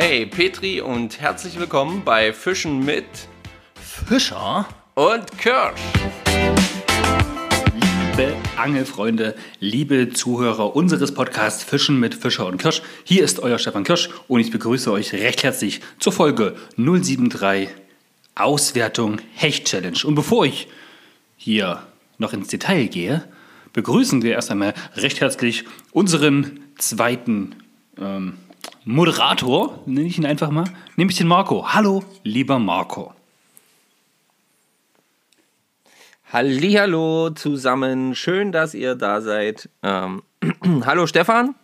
Hey Petri und herzlich willkommen bei Fischen mit Fischer und Kirsch. Liebe Angelfreunde, liebe Zuhörer unseres Podcasts Fischen mit Fischer und Kirsch, hier ist euer Stefan Kirsch und ich begrüße euch recht herzlich zur Folge 073 Auswertung Hecht Challenge. Und bevor ich hier noch ins Detail gehe, begrüßen wir erst einmal recht herzlich unseren zweiten ähm, Moderator, nenne ich ihn einfach mal, nämlich den Marco. Hallo, lieber Marco. Hallo zusammen, schön, dass ihr da seid. Ähm, Hallo Stefan.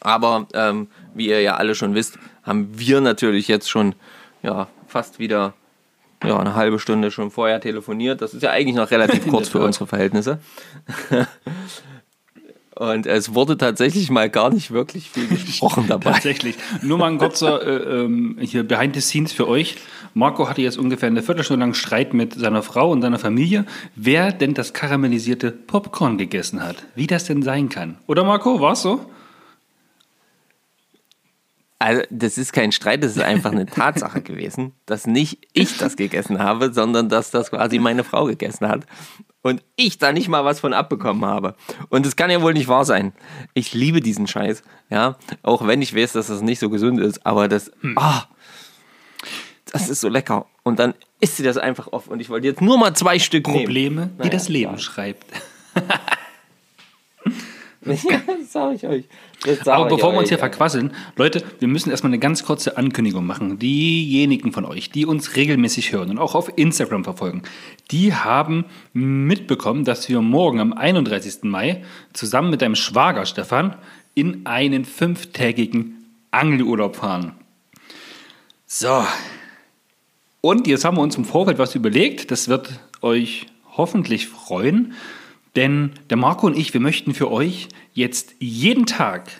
Aber ähm, wie ihr ja alle schon wisst, haben wir natürlich jetzt schon ja, fast wieder ja, eine halbe Stunde schon vorher telefoniert. Das ist ja eigentlich noch relativ kurz für unsere Verhältnisse. Und es wurde tatsächlich mal gar nicht wirklich viel gesprochen dabei. tatsächlich. Nur mal ein kurzer äh, ähm, hier Behind the Scenes für euch. Marco hatte jetzt ungefähr eine Viertelstunde lang Streit mit seiner Frau und seiner Familie, wer denn das karamellisierte Popcorn gegessen hat. Wie das denn sein kann. Oder Marco, war es so? Also, das ist kein Streit, das ist einfach eine Tatsache gewesen, dass nicht ich das gegessen habe, sondern dass das quasi meine Frau gegessen hat und ich da nicht mal was von abbekommen habe. Und das kann ja wohl nicht wahr sein. Ich liebe diesen Scheiß, ja, auch wenn ich weiß, dass das nicht so gesund ist, aber das, hm. ah, das ist so lecker. Und dann isst sie das einfach auf und ich wollte jetzt nur mal zwei Stück Probleme, nehmen. die naja, das Leben ja. schreibt. ja, das sage ich euch. Aber bevor wir uns hier verquasseln, Leute, wir müssen erstmal eine ganz kurze Ankündigung machen. Diejenigen von euch, die uns regelmäßig hören und auch auf Instagram verfolgen, die haben mitbekommen, dass wir morgen am 31. Mai zusammen mit deinem Schwager Stefan in einen fünftägigen Angelurlaub fahren. So. Und jetzt haben wir uns im Vorfeld was überlegt. Das wird euch hoffentlich freuen. Denn der Marco und ich, wir möchten für euch jetzt jeden Tag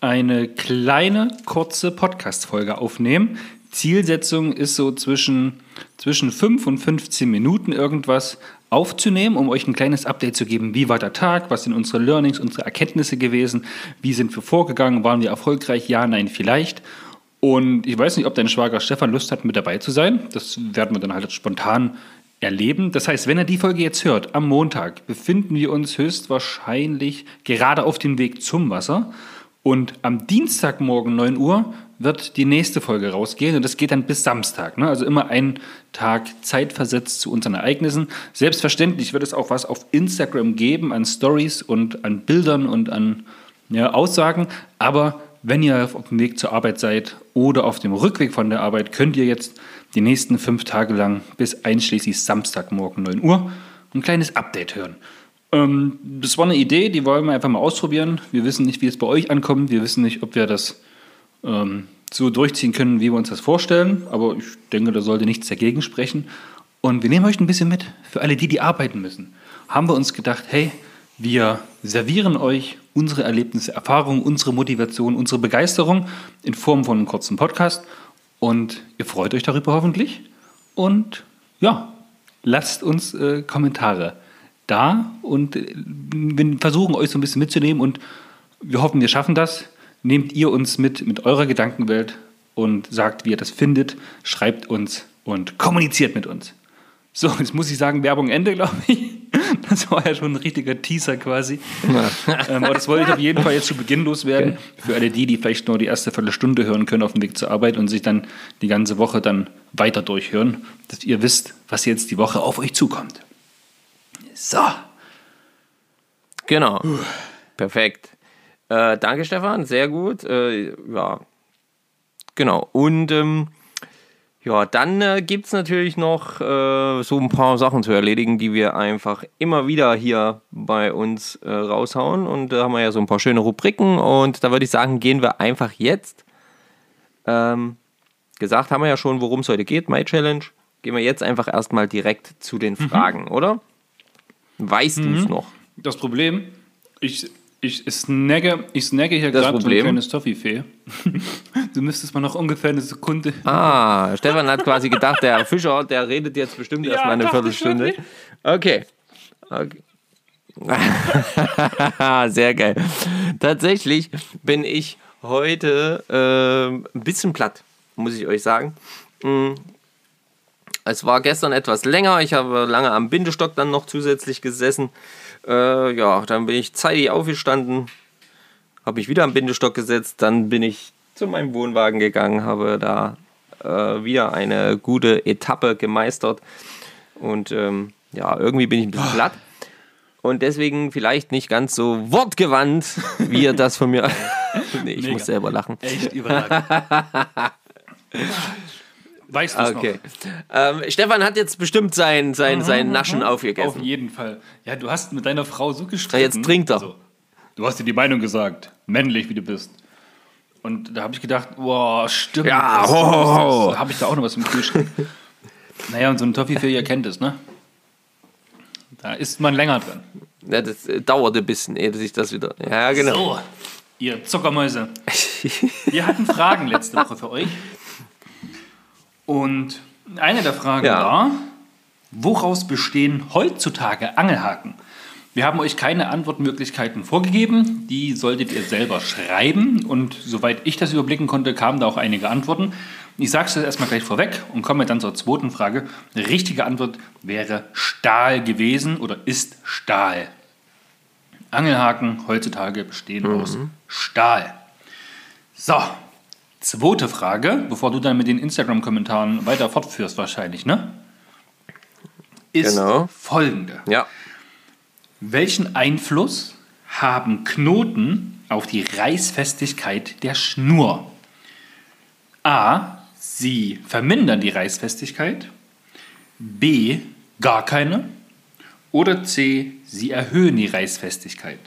eine kleine, kurze Podcast-Folge aufnehmen. Zielsetzung ist so zwischen, zwischen 5 und 15 Minuten irgendwas aufzunehmen, um euch ein kleines Update zu geben. Wie war der Tag? Was sind unsere Learnings, unsere Erkenntnisse gewesen? Wie sind wir vorgegangen? Waren wir erfolgreich? Ja, nein, vielleicht. Und ich weiß nicht, ob dein Schwager Stefan Lust hat, mit dabei zu sein. Das werden wir dann halt spontan erleben. Das heißt, wenn er die Folge jetzt hört, am Montag befinden wir uns höchstwahrscheinlich gerade auf dem Weg zum Wasser. Und am Dienstagmorgen 9 Uhr wird die nächste Folge rausgehen und das geht dann bis Samstag. Ne? Also immer einen Tag Zeit versetzt zu unseren Ereignissen. Selbstverständlich wird es auch was auf Instagram geben an Stories und an Bildern und an ja, Aussagen. Aber wenn ihr auf dem Weg zur Arbeit seid oder auf dem Rückweg von der Arbeit, könnt ihr jetzt die nächsten fünf Tage lang bis einschließlich Samstagmorgen 9 Uhr ein kleines Update hören. Ähm, das war eine Idee, die wollen wir einfach mal ausprobieren. Wir wissen nicht, wie es bei euch ankommt. Wir wissen nicht, ob wir das ähm, so durchziehen können, wie wir uns das vorstellen. Aber ich denke, da sollte nichts dagegen sprechen. Und wir nehmen euch ein bisschen mit. Für alle die, die arbeiten müssen, haben wir uns gedacht, hey, wir servieren euch unsere Erlebnisse, Erfahrungen, unsere Motivation, unsere Begeisterung in Form von einem kurzen Podcast. Und ihr freut euch darüber hoffentlich. Und ja, lasst uns äh, Kommentare da und äh, wir versuchen euch so ein bisschen mitzunehmen und wir hoffen, wir schaffen das. Nehmt ihr uns mit mit eurer Gedankenwelt und sagt, wie ihr das findet, schreibt uns und kommuniziert mit uns. So, jetzt muss ich sagen, Werbung Ende, glaube ich. Das war ja schon ein richtiger Teaser quasi. ähm, aber das wollte ich auf jeden Fall jetzt zu Beginn loswerden. Okay. Für alle die, die vielleicht nur die erste Viertelstunde hören können auf dem Weg zur Arbeit und sich dann die ganze Woche dann weiter durchhören, dass ihr wisst, was jetzt die Woche auf euch zukommt. So. Genau. Perfekt. Äh, danke, Stefan. Sehr gut. Äh, ja. Genau. Und ähm, ja, dann äh, gibt es natürlich noch äh, so ein paar Sachen zu erledigen, die wir einfach immer wieder hier bei uns äh, raushauen. Und da haben wir ja so ein paar schöne Rubriken. Und da würde ich sagen, gehen wir einfach jetzt. Ähm, gesagt haben wir ja schon, worum es heute geht, My Challenge. Gehen wir jetzt einfach erstmal direkt zu den mhm. Fragen, mhm. oder? Weißt mhm. du es noch? Das Problem, ich ich snagge, ich snagge hier gerade so ein kleines Toffifee. du müsstest mal noch ungefähr eine Sekunde. Ah, Stefan hat quasi gedacht, der Fischer, der redet jetzt bestimmt ja, erstmal eine Viertelstunde. Okay. okay. Sehr geil. Tatsächlich bin ich heute äh, ein bisschen platt, muss ich euch sagen. Mm. Es war gestern etwas länger. Ich habe lange am Bindestock dann noch zusätzlich gesessen. Äh, ja, dann bin ich zeitig aufgestanden, habe mich wieder am Bindestock gesetzt. Dann bin ich zu meinem Wohnwagen gegangen, habe da äh, wieder eine gute Etappe gemeistert. Und ähm, ja, irgendwie bin ich ein bisschen platt. Und deswegen vielleicht nicht ganz so wortgewandt, wie ihr das von mir. nee, ich Mega. muss selber lachen. Echt überragend. Weißt du es okay. Ähm, Stefan hat jetzt bestimmt sein, sein, sein Naschen aufgegessen. Auf jeden Fall. Ja, du hast mit deiner Frau so gestritten. jetzt trinkt er. Also, du hast dir die Meinung gesagt, männlich wie du bist. Und da habe ich gedacht, boah, stimmt. Ja, ho, ho, ho. habe ich da auch noch was im Kühlschrank. naja, und so ein Toffifee, ihr kennt es, ne? Da ist man länger drin. Ja, das äh, dauert ein bisschen, ehe sich das wieder. Ja, genau. So, ihr Zuckermäuse. Wir hatten Fragen letzte Woche für euch. Und eine der Fragen ja. war, woraus bestehen heutzutage Angelhaken? Wir haben euch keine Antwortmöglichkeiten vorgegeben, die solltet ihr selber schreiben und soweit ich das überblicken konnte, kamen da auch einige Antworten. Ich sage es jetzt erstmal gleich vorweg und komme dann zur zweiten Frage. Die richtige Antwort wäre Stahl gewesen oder ist Stahl. Angelhaken heutzutage bestehen mhm. aus Stahl. So, Zweite Frage, bevor du dann mit den Instagram-Kommentaren weiter fortführst, wahrscheinlich, ne? Ist genau. folgende. Ja. Welchen Einfluss haben Knoten auf die Reißfestigkeit der Schnur? A. Sie vermindern die Reißfestigkeit. B. Gar keine. Oder C. Sie erhöhen die Reißfestigkeit.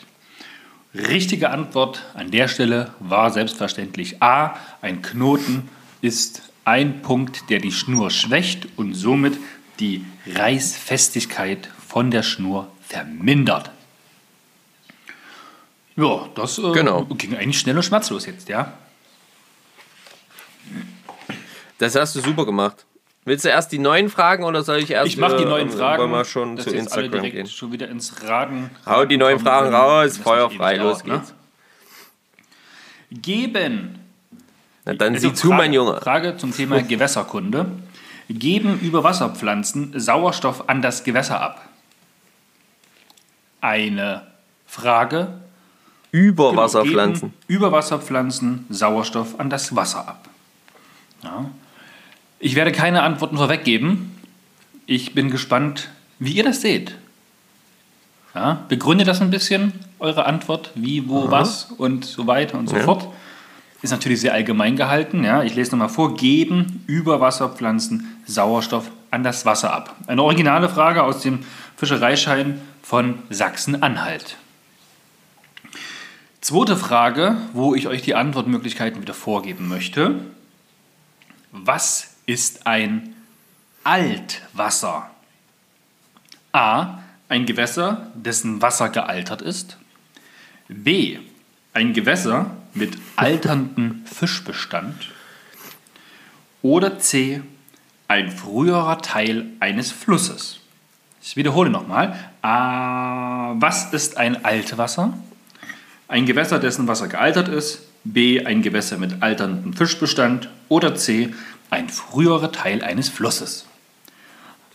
Richtige Antwort an der Stelle war selbstverständlich A. Ein Knoten ist ein Punkt, der die Schnur schwächt und somit die Reißfestigkeit von der Schnur vermindert. Ja, das äh, genau. ging eigentlich schnell und schmerzlos jetzt, ja. Das hast du super gemacht. Willst du erst die neuen Fragen oder soll ich erst? Ich mache die neuen äh, Fragen. Wollen wir schon zu Instagram gehen? Schon wieder ins Raden. Hau die neuen Fragen raus, Feuer frei, los ne? geht's. Ne? Geben. Na, dann also sieh zu, mein Junge. Frage zum Thema Gewässerkunde. Geben Überwasserpflanzen Sauerstoff an das Gewässer ab? Eine Frage. Überwasserpflanzen. Genau, Überwasserpflanzen Sauerstoff an das Wasser ab. Ja. Ich werde keine Antworten vorweggeben. Ich bin gespannt, wie ihr das seht. Ja, begründet das ein bisschen, eure Antwort, wie, wo, Aha. was und so weiter und so ja. fort. Ist natürlich sehr allgemein gehalten. Ja. Ich lese nochmal vor. Geben Überwasserpflanzen Sauerstoff an das Wasser ab. Eine originale Frage aus dem Fischereischein von Sachsen-Anhalt. Zweite Frage, wo ich euch die Antwortmöglichkeiten wieder vorgeben möchte. Was ist ein Altwasser? A. Ein Gewässer, dessen Wasser gealtert ist. B. Ein Gewässer mit alterndem Fischbestand. Oder C. Ein früherer Teil eines Flusses. Ich wiederhole nochmal. A. Was ist ein Altwasser? Ein Gewässer, dessen Wasser gealtert ist. B. Ein Gewässer mit alterndem Fischbestand. Oder C ein früherer Teil eines Flusses.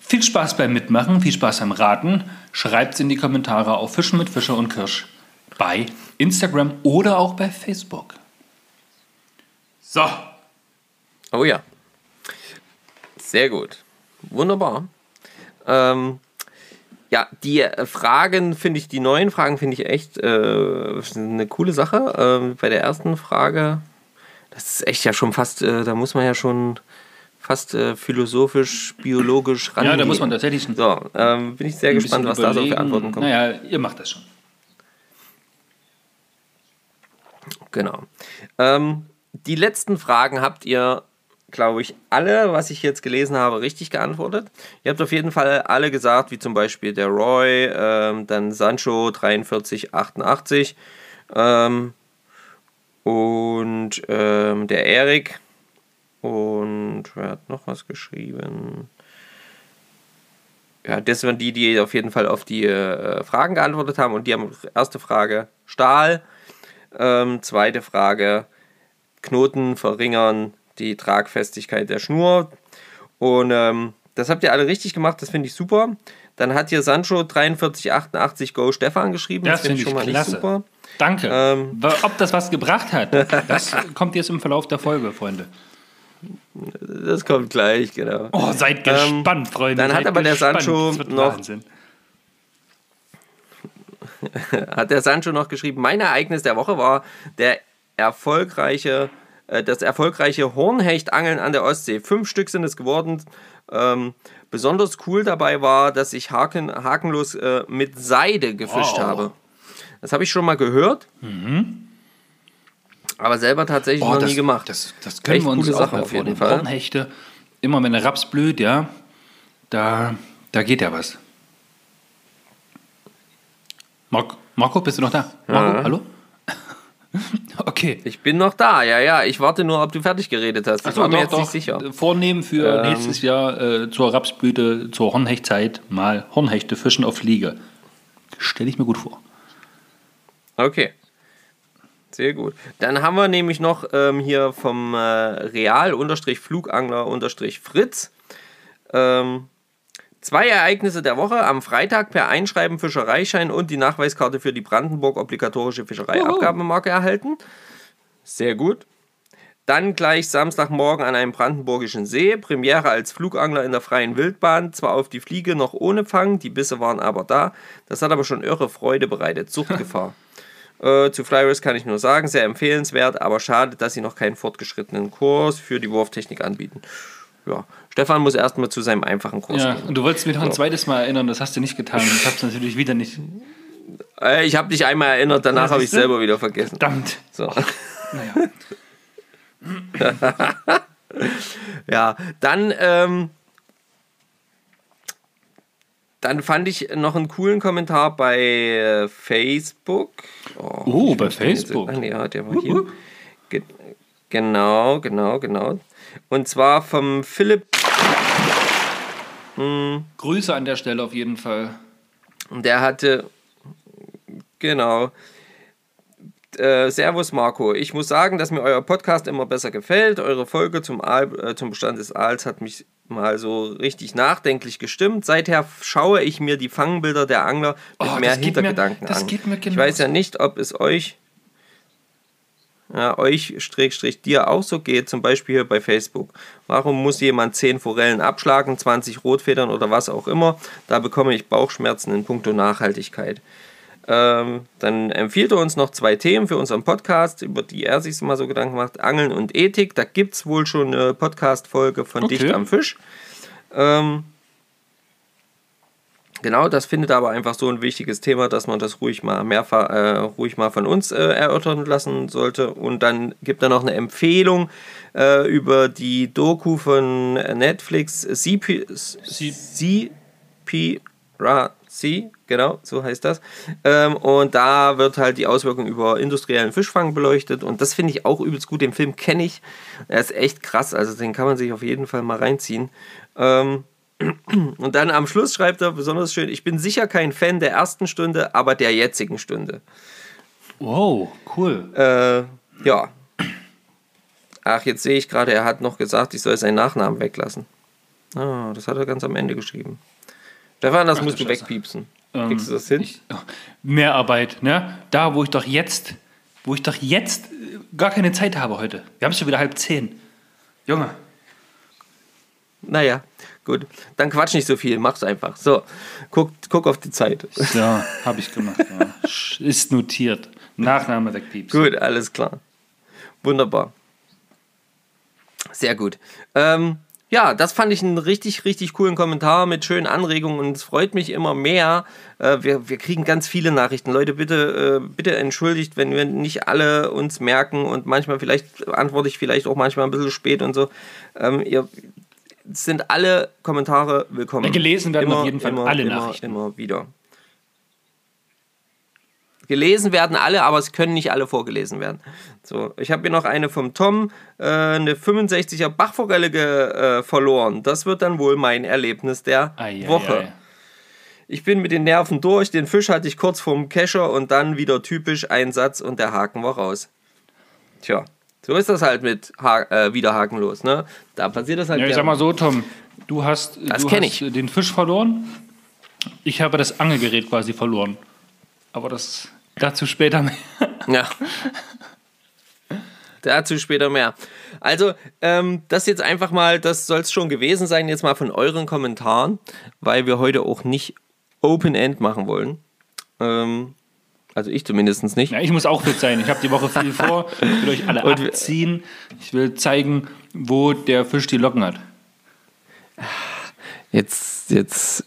Viel Spaß beim Mitmachen, viel Spaß beim Raten. Schreibt es in die Kommentare auf Fischen mit Fischer und Kirsch bei Instagram oder auch bei Facebook. So. Oh ja. Sehr gut. Wunderbar. Ähm, ja, die Fragen finde ich, die neuen Fragen finde ich echt äh, eine coole Sache. Ähm, bei der ersten Frage das ist echt ja schon fast, äh, da muss man ja schon fast äh, philosophisch, biologisch ran. Ja, da muss man tatsächlich. So, ähm, bin ich sehr gespannt, was da so für Antworten kommen. Naja, ihr macht das schon. Genau. Ähm, die letzten Fragen habt ihr, glaube ich, alle, was ich jetzt gelesen habe, richtig geantwortet. Ihr habt auf jeden Fall alle gesagt, wie zum Beispiel der Roy, ähm, dann Sancho 4388. Ähm, und ähm, der Erik. Und wer hat noch was geschrieben? Ja, das waren die, die auf jeden Fall auf die äh, Fragen geantwortet haben. Und die haben erste Frage Stahl. Ähm, zweite Frage Knoten verringern die Tragfestigkeit der Schnur. Und ähm, das habt ihr alle richtig gemacht, das finde ich super. Dann hat hier Sancho 4388 Go Stefan geschrieben. Das, das finde ich schon mal klasse. nicht super. Danke. Ähm, Ob das was gebracht hat, das kommt jetzt im Verlauf der Folge, Freunde. Das kommt gleich, genau. Oh, seid ähm, gespannt, ähm, Freunde. Dann hat aber gespannt. der Sancho noch. Wahnsinn. hat der Sancho noch geschrieben: Mein Ereignis der Woche war der erfolgreiche, das erfolgreiche Hornhechtangeln an der Ostsee. Fünf Stück sind es geworden. Ähm, besonders cool dabei war, dass ich haken, hakenlos äh, mit Seide gefischt wow. habe. Das habe ich schon mal gehört. Mhm. Aber selber tatsächlich oh, noch das, nie gemacht. Das, das können Echt wir uns auch auf jeden Fall. Hornhechte, immer wenn der Raps blüht, ja, da, da geht ja was. Marco, Marco, bist du noch da? Marco, ja. hallo? okay. Ich bin noch da, ja, ja. Ich warte nur, ob du fertig geredet hast. Ich war mir jetzt doch, nicht sicher. Vornehmen für ähm, nächstes Jahr äh, zur Rapsblüte, zur Hornhechtzeit mal Hornhechte fischen auf Fliege. Stelle ich mir gut vor. Okay. Sehr gut. Dann haben wir nämlich noch ähm, hier vom äh, Real-Flugangler-Fritz ähm, zwei Ereignisse der Woche. Am Freitag per Einschreiben Fischereischein und die Nachweiskarte für die Brandenburg obligatorische Fischereiabgabemarke erhalten. Sehr gut. Dann gleich Samstagmorgen an einem brandenburgischen See. Premiere als Flugangler in der freien Wildbahn. Zwar auf die Fliege noch ohne Fang, die Bisse waren aber da. Das hat aber schon irre Freude bereitet. Suchtgefahr. Äh, zu Flyrisk kann ich nur sagen, sehr empfehlenswert, aber schade, dass sie noch keinen fortgeschrittenen Kurs für die Wurftechnik anbieten. Ja, Stefan muss erstmal zu seinem einfachen Kurs ja, gehen. Und du wolltest mich noch ein zweites Mal erinnern, das hast du nicht getan. Ich habe es natürlich wieder nicht. Äh, ich habe dich einmal erinnert, danach habe ich es selber wieder vergessen. Verdammt. So. Naja. ja, dann ähm, dann fand ich noch einen coolen Kommentar bei äh, Facebook. Oh, oh bei Facebook. Jetzt, ja, der war hier. Ge genau, genau, genau. Und zwar vom Philipp. Hm. Grüße an der Stelle auf jeden Fall. Der hatte. Genau. Äh, servus Marco. Ich muss sagen, dass mir euer Podcast immer besser gefällt. Eure Folge zum, Aal, äh, zum Bestand des Aals hat mich mal so richtig nachdenklich gestimmt. Seither schaue ich mir die Fangbilder der Angler mit oh, mehr Hintergedanken mir, das an. Geht mir genau ich weiß ja nicht, ob es euch, ja, euch Strich, dir auch so geht, zum Beispiel hier bei Facebook. Warum muss jemand 10 Forellen abschlagen, 20 Rotfedern oder was auch immer? Da bekomme ich Bauchschmerzen in puncto Nachhaltigkeit. Ähm, dann empfiehlt er uns noch zwei Themen für unseren Podcast, über die er sich mal so Gedanken macht: Angeln und Ethik. Da gibt es wohl schon eine Podcast-Folge von okay. Dicht am Fisch. Ähm, genau, das findet aber einfach so ein wichtiges Thema, dass man das ruhig mal mehrfach, äh, ruhig mal von uns äh, erörtern lassen sollte. Und dann gibt er noch eine Empfehlung äh, über die Doku von Netflix CP, CP Sea, genau, so heißt das. Ähm, und da wird halt die Auswirkung über industriellen Fischfang beleuchtet. Und das finde ich auch übelst gut. Den Film kenne ich. Er ist echt krass. Also den kann man sich auf jeden Fall mal reinziehen. Ähm, und dann am Schluss schreibt er besonders schön: Ich bin sicher kein Fan der ersten Stunde, aber der jetzigen Stunde. Wow, cool. Äh, ja. Ach, jetzt sehe ich gerade, er hat noch gesagt, ich soll seinen Nachnamen weglassen. Ah, das hat er ganz am Ende geschrieben. Stefan, das Ach, musst du wegpiepsen. Ähm, Kriegst du das hin? Ich, oh, mehr Arbeit, ne? Da, wo ich doch jetzt, wo ich doch jetzt äh, gar keine Zeit habe heute. Wir haben es schon wieder halb zehn. Junge. Naja, gut. Dann quatsch nicht so viel, mach's einfach. So, guck, guck auf die Zeit. So, habe ich gemacht. Ja. Ist notiert. Nachname wegpiepsen. Gut, alles klar. Wunderbar. Sehr gut. Ähm, ja, das fand ich einen richtig, richtig coolen Kommentar mit schönen Anregungen und es freut mich immer mehr. Äh, wir, wir kriegen ganz viele Nachrichten. Leute, bitte, äh, bitte entschuldigt, wenn wir nicht alle uns merken und manchmal vielleicht antworte ich vielleicht auch manchmal ein bisschen spät und so. Ähm, ihr sind alle Kommentare willkommen. Gelesen werden immer, auf jeden Fall immer, alle immer, Nachrichten. Immer wieder. Gelesen werden alle, aber es können nicht alle vorgelesen werden. So, ich habe hier noch eine vom Tom, äh, eine 65er Bachforelle äh, verloren. Das wird dann wohl mein Erlebnis der ei, Woche. Ei, ei. Ich bin mit den Nerven durch, den Fisch hatte ich kurz vorm Kescher und dann wieder typisch ein Satz und der Haken war raus. Tja, So ist das halt mit ha äh, wieder hakenlos, ne? Da passiert das halt. Ja, ich sag mal so, Tom, du hast, Das du hast ich. den Fisch verloren. Ich habe das Angelgerät quasi verloren. Aber das dazu später mehr. Ja. Dazu später mehr. Also, ähm, das jetzt einfach mal, das soll es schon gewesen sein, jetzt mal von euren Kommentaren, weil wir heute auch nicht Open End machen wollen. Ähm, also ich zumindest nicht. Ja, ich muss auch fit sein. Ich habe die Woche viel vor. Ich will euch alle Und abziehen. Ich will zeigen, wo der Fisch die Locken hat. Jetzt, jetzt.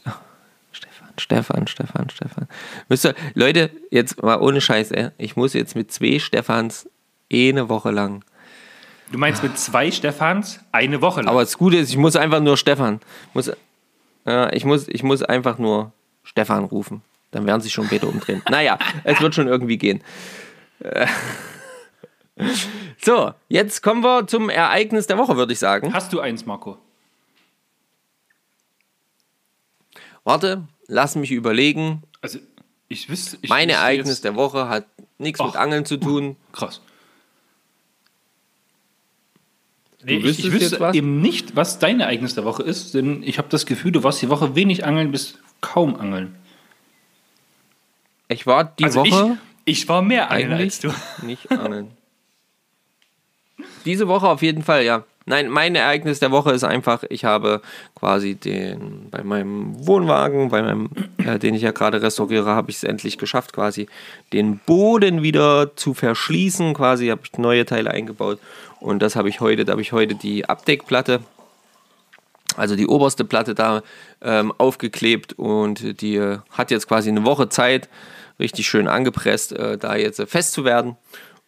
Stefan, Stefan, Stefan, Stefan. Wisst ihr, Leute, jetzt mal ohne Scheiß, ey. Ich muss jetzt mit zwei Stefans eine Woche lang. Du meinst mit zwei Stefans eine Woche lang? Aber das Gute ist, ich muss einfach nur Stefan. Muss, ja, ich, muss, ich muss einfach nur Stefan rufen. Dann werden sie schon später umdrehen. naja, es wird schon irgendwie gehen. Äh. So, jetzt kommen wir zum Ereignis der Woche, würde ich sagen. Hast du eins, Marco? Warte, lass mich überlegen. Also, ich wüsste. Ich Mein wüsste Ereignis jetzt- der Woche hat nichts mit Ach. Angeln zu tun. Krass. Nee, ich, wüsstest ich wüsste eben nicht, was dein Ereignis der Woche ist, denn ich habe das Gefühl, du warst die Woche wenig angeln bis kaum angeln. Ich war die Also Woche ich, ich war mehr angeln als eigentlich du. nicht angeln. Diese Woche auf jeden Fall, ja. Nein, mein Ereignis der Woche ist einfach, ich habe quasi den bei meinem Wohnwagen, bei meinem, äh, den ich ja gerade restauriere, habe ich es endlich geschafft, quasi den Boden wieder zu verschließen. Quasi habe ich neue Teile eingebaut und das habe ich heute. Da habe ich heute die Abdeckplatte, also die oberste Platte da ähm, aufgeklebt und die äh, hat jetzt quasi eine Woche Zeit, richtig schön angepresst, äh, da jetzt äh, fest zu werden.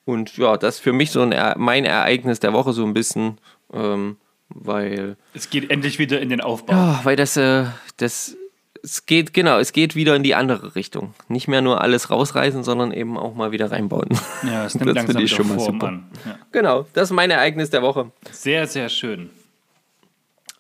Und ja, das ist für mich so ein, mein Ereignis der Woche so ein bisschen, ähm, weil, Es geht endlich wieder in den Aufbau. ja, weil das, äh, das, es geht, genau, es geht wieder in die andere Richtung. Nicht mehr nur alles rausreißen, sondern eben auch mal wieder reinbauen. Ja, es Das nimmt langsam finde ich schon mal super. an. Ja. genau, das ist mein Ereignis der Woche. Sehr, sehr schön.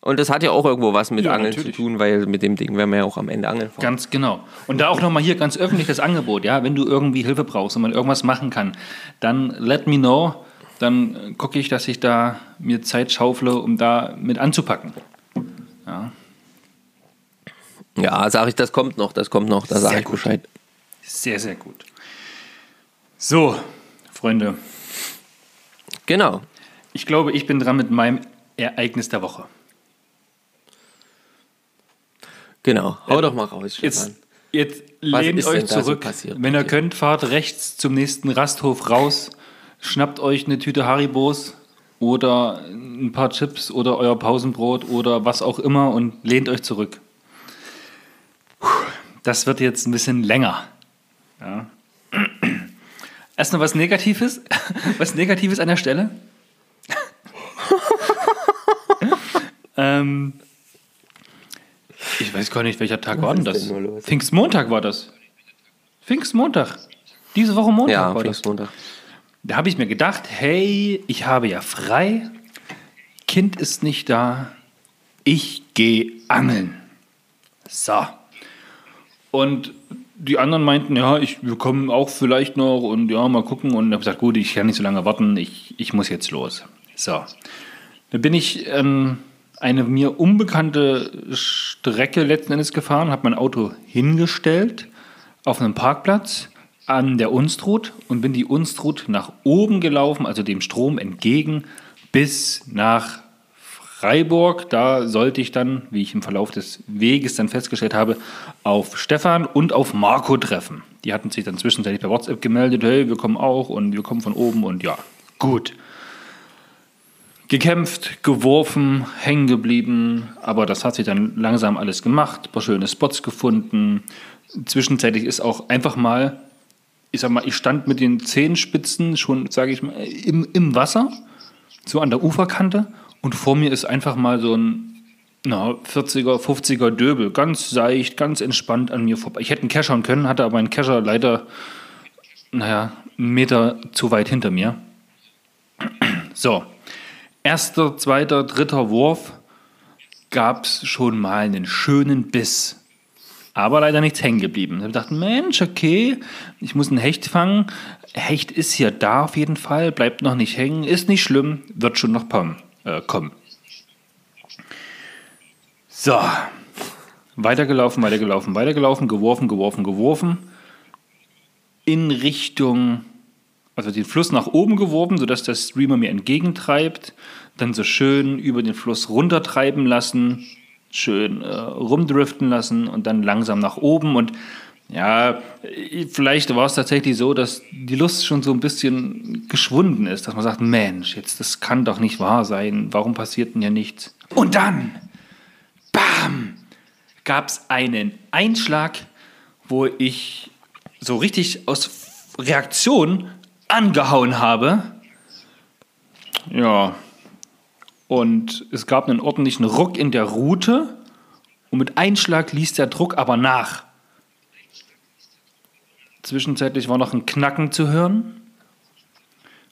Und das hat ja auch irgendwo was mit Ja, Angeln natürlich. zu tun, weil mit dem Ding werden wir ja auch am Ende angeln fahren. Ganz genau. Und da auch nochmal hier ganz öffentlich das Angebot, ja, wenn du irgendwie Hilfe brauchst und man irgendwas machen kann, dann let me know. Dann äh, gucke ich, dass ich da mir Zeit schaufle, um da mit anzupacken. Ja, Ja, sage ich, das kommt noch, das kommt noch, da sage ich gut. Bescheid. sehr, sehr gut. So, Freunde, Genau. ich glaube, ich bin dran mit meinem Ereignis der Woche. Genau. Hau doch mal raus, Jetzt, Stefan. jetzt lehnt euch so zurück. passiert Wenn ihr könnt, fahrt rechts zum nächsten Rasthof raus, schnappt euch eine Tüte Haribos oder ein paar Chips oder euer Pausenbrot oder was auch immer und lehnt euch zurück. Das wird jetzt ein bisschen länger. Ja. Erst noch was Negatives. Was Negatives an der Stelle. ähm, ich weiß gar nicht, welcher Tag war denn das? denn? Pfingstmontag war das. Pfingstmontag. Diese Woche Montag Ja, war das. Pfingstmontag. Da habe ich mir gedacht, hey, ich habe ja frei, Kind ist nicht da, ich gehe angeln. So. Und die anderen meinten, ja, ich, wir kommen auch vielleicht noch und ja, mal gucken. Und ich habe gesagt, gut, ich kann nicht so lange warten, ich, ich muss jetzt los. So. Da bin ich ähm, eine mir unbekannte Strecke letzten Endes gefahren, habe mein Auto hingestellt auf einem Parkplatz an der Unstrut und bin die Unstrut nach oben gelaufen, also dem Strom entgegen, bis nach Freiburg. Da sollte ich dann, wie ich im Verlauf des Weges dann festgestellt habe, auf Stefan und auf Marco treffen. Die hatten sich dann zwischenzeitlich per WhatsApp gemeldet, hey, wir kommen auch und wir kommen von oben und ja, gut. Gekämpft, geworfen, hängen geblieben, aber das hat sich dann langsam alles gemacht, ein paar schöne Spots gefunden. Zwischenzeitlich ist auch einfach mal, ich sag mal, ich stand mit den Zehenspitzen schon, sage ich mal, im, im Wasser, so an der Uferkante und vor mir ist einfach mal so ein na, 40er, 50er Döbel, ganz seicht, ganz entspannt an mir vorbei. Ich hätte einen Keschern können, hatte aber einen Kescher leider, naja, einen Meter zu weit hinter mir. So, erster, zweiter, dritter Wurf gab es schon mal einen schönen Biss. Aber leider nichts hängen geblieben. Ich gedacht, Mensch, okay, ich muss einen Hecht fangen. Hecht ist hier da auf jeden Fall, bleibt noch nicht hängen, ist nicht schlimm, wird schon noch äh, kommen. So, weitergelaufen, weitergelaufen, weitergelaufen, geworfen, geworfen, geworfen. In Richtung, also den Fluss nach oben geworfen, sodass der Streamer mir entgegentreibt. Dann so schön über den Fluss runtertreiben lassen, schön äh, rumdriften lassen und dann langsam nach oben. Und ja, vielleicht war es tatsächlich so, dass die Lust schon so ein bisschen geschwunden ist, dass man sagt, Mensch, jetzt das kann doch nicht wahr sein. Warum passiert denn ja nichts? Und dann, bam, gab es einen Einschlag, wo ich so richtig aus Reaktion angehauen habe. Ja. Und es gab einen ordentlichen Ruck in der Route. Und mit Einschlag ließ der Druck aber nach. Zwischenzeitlich war noch ein Knacken zu hören.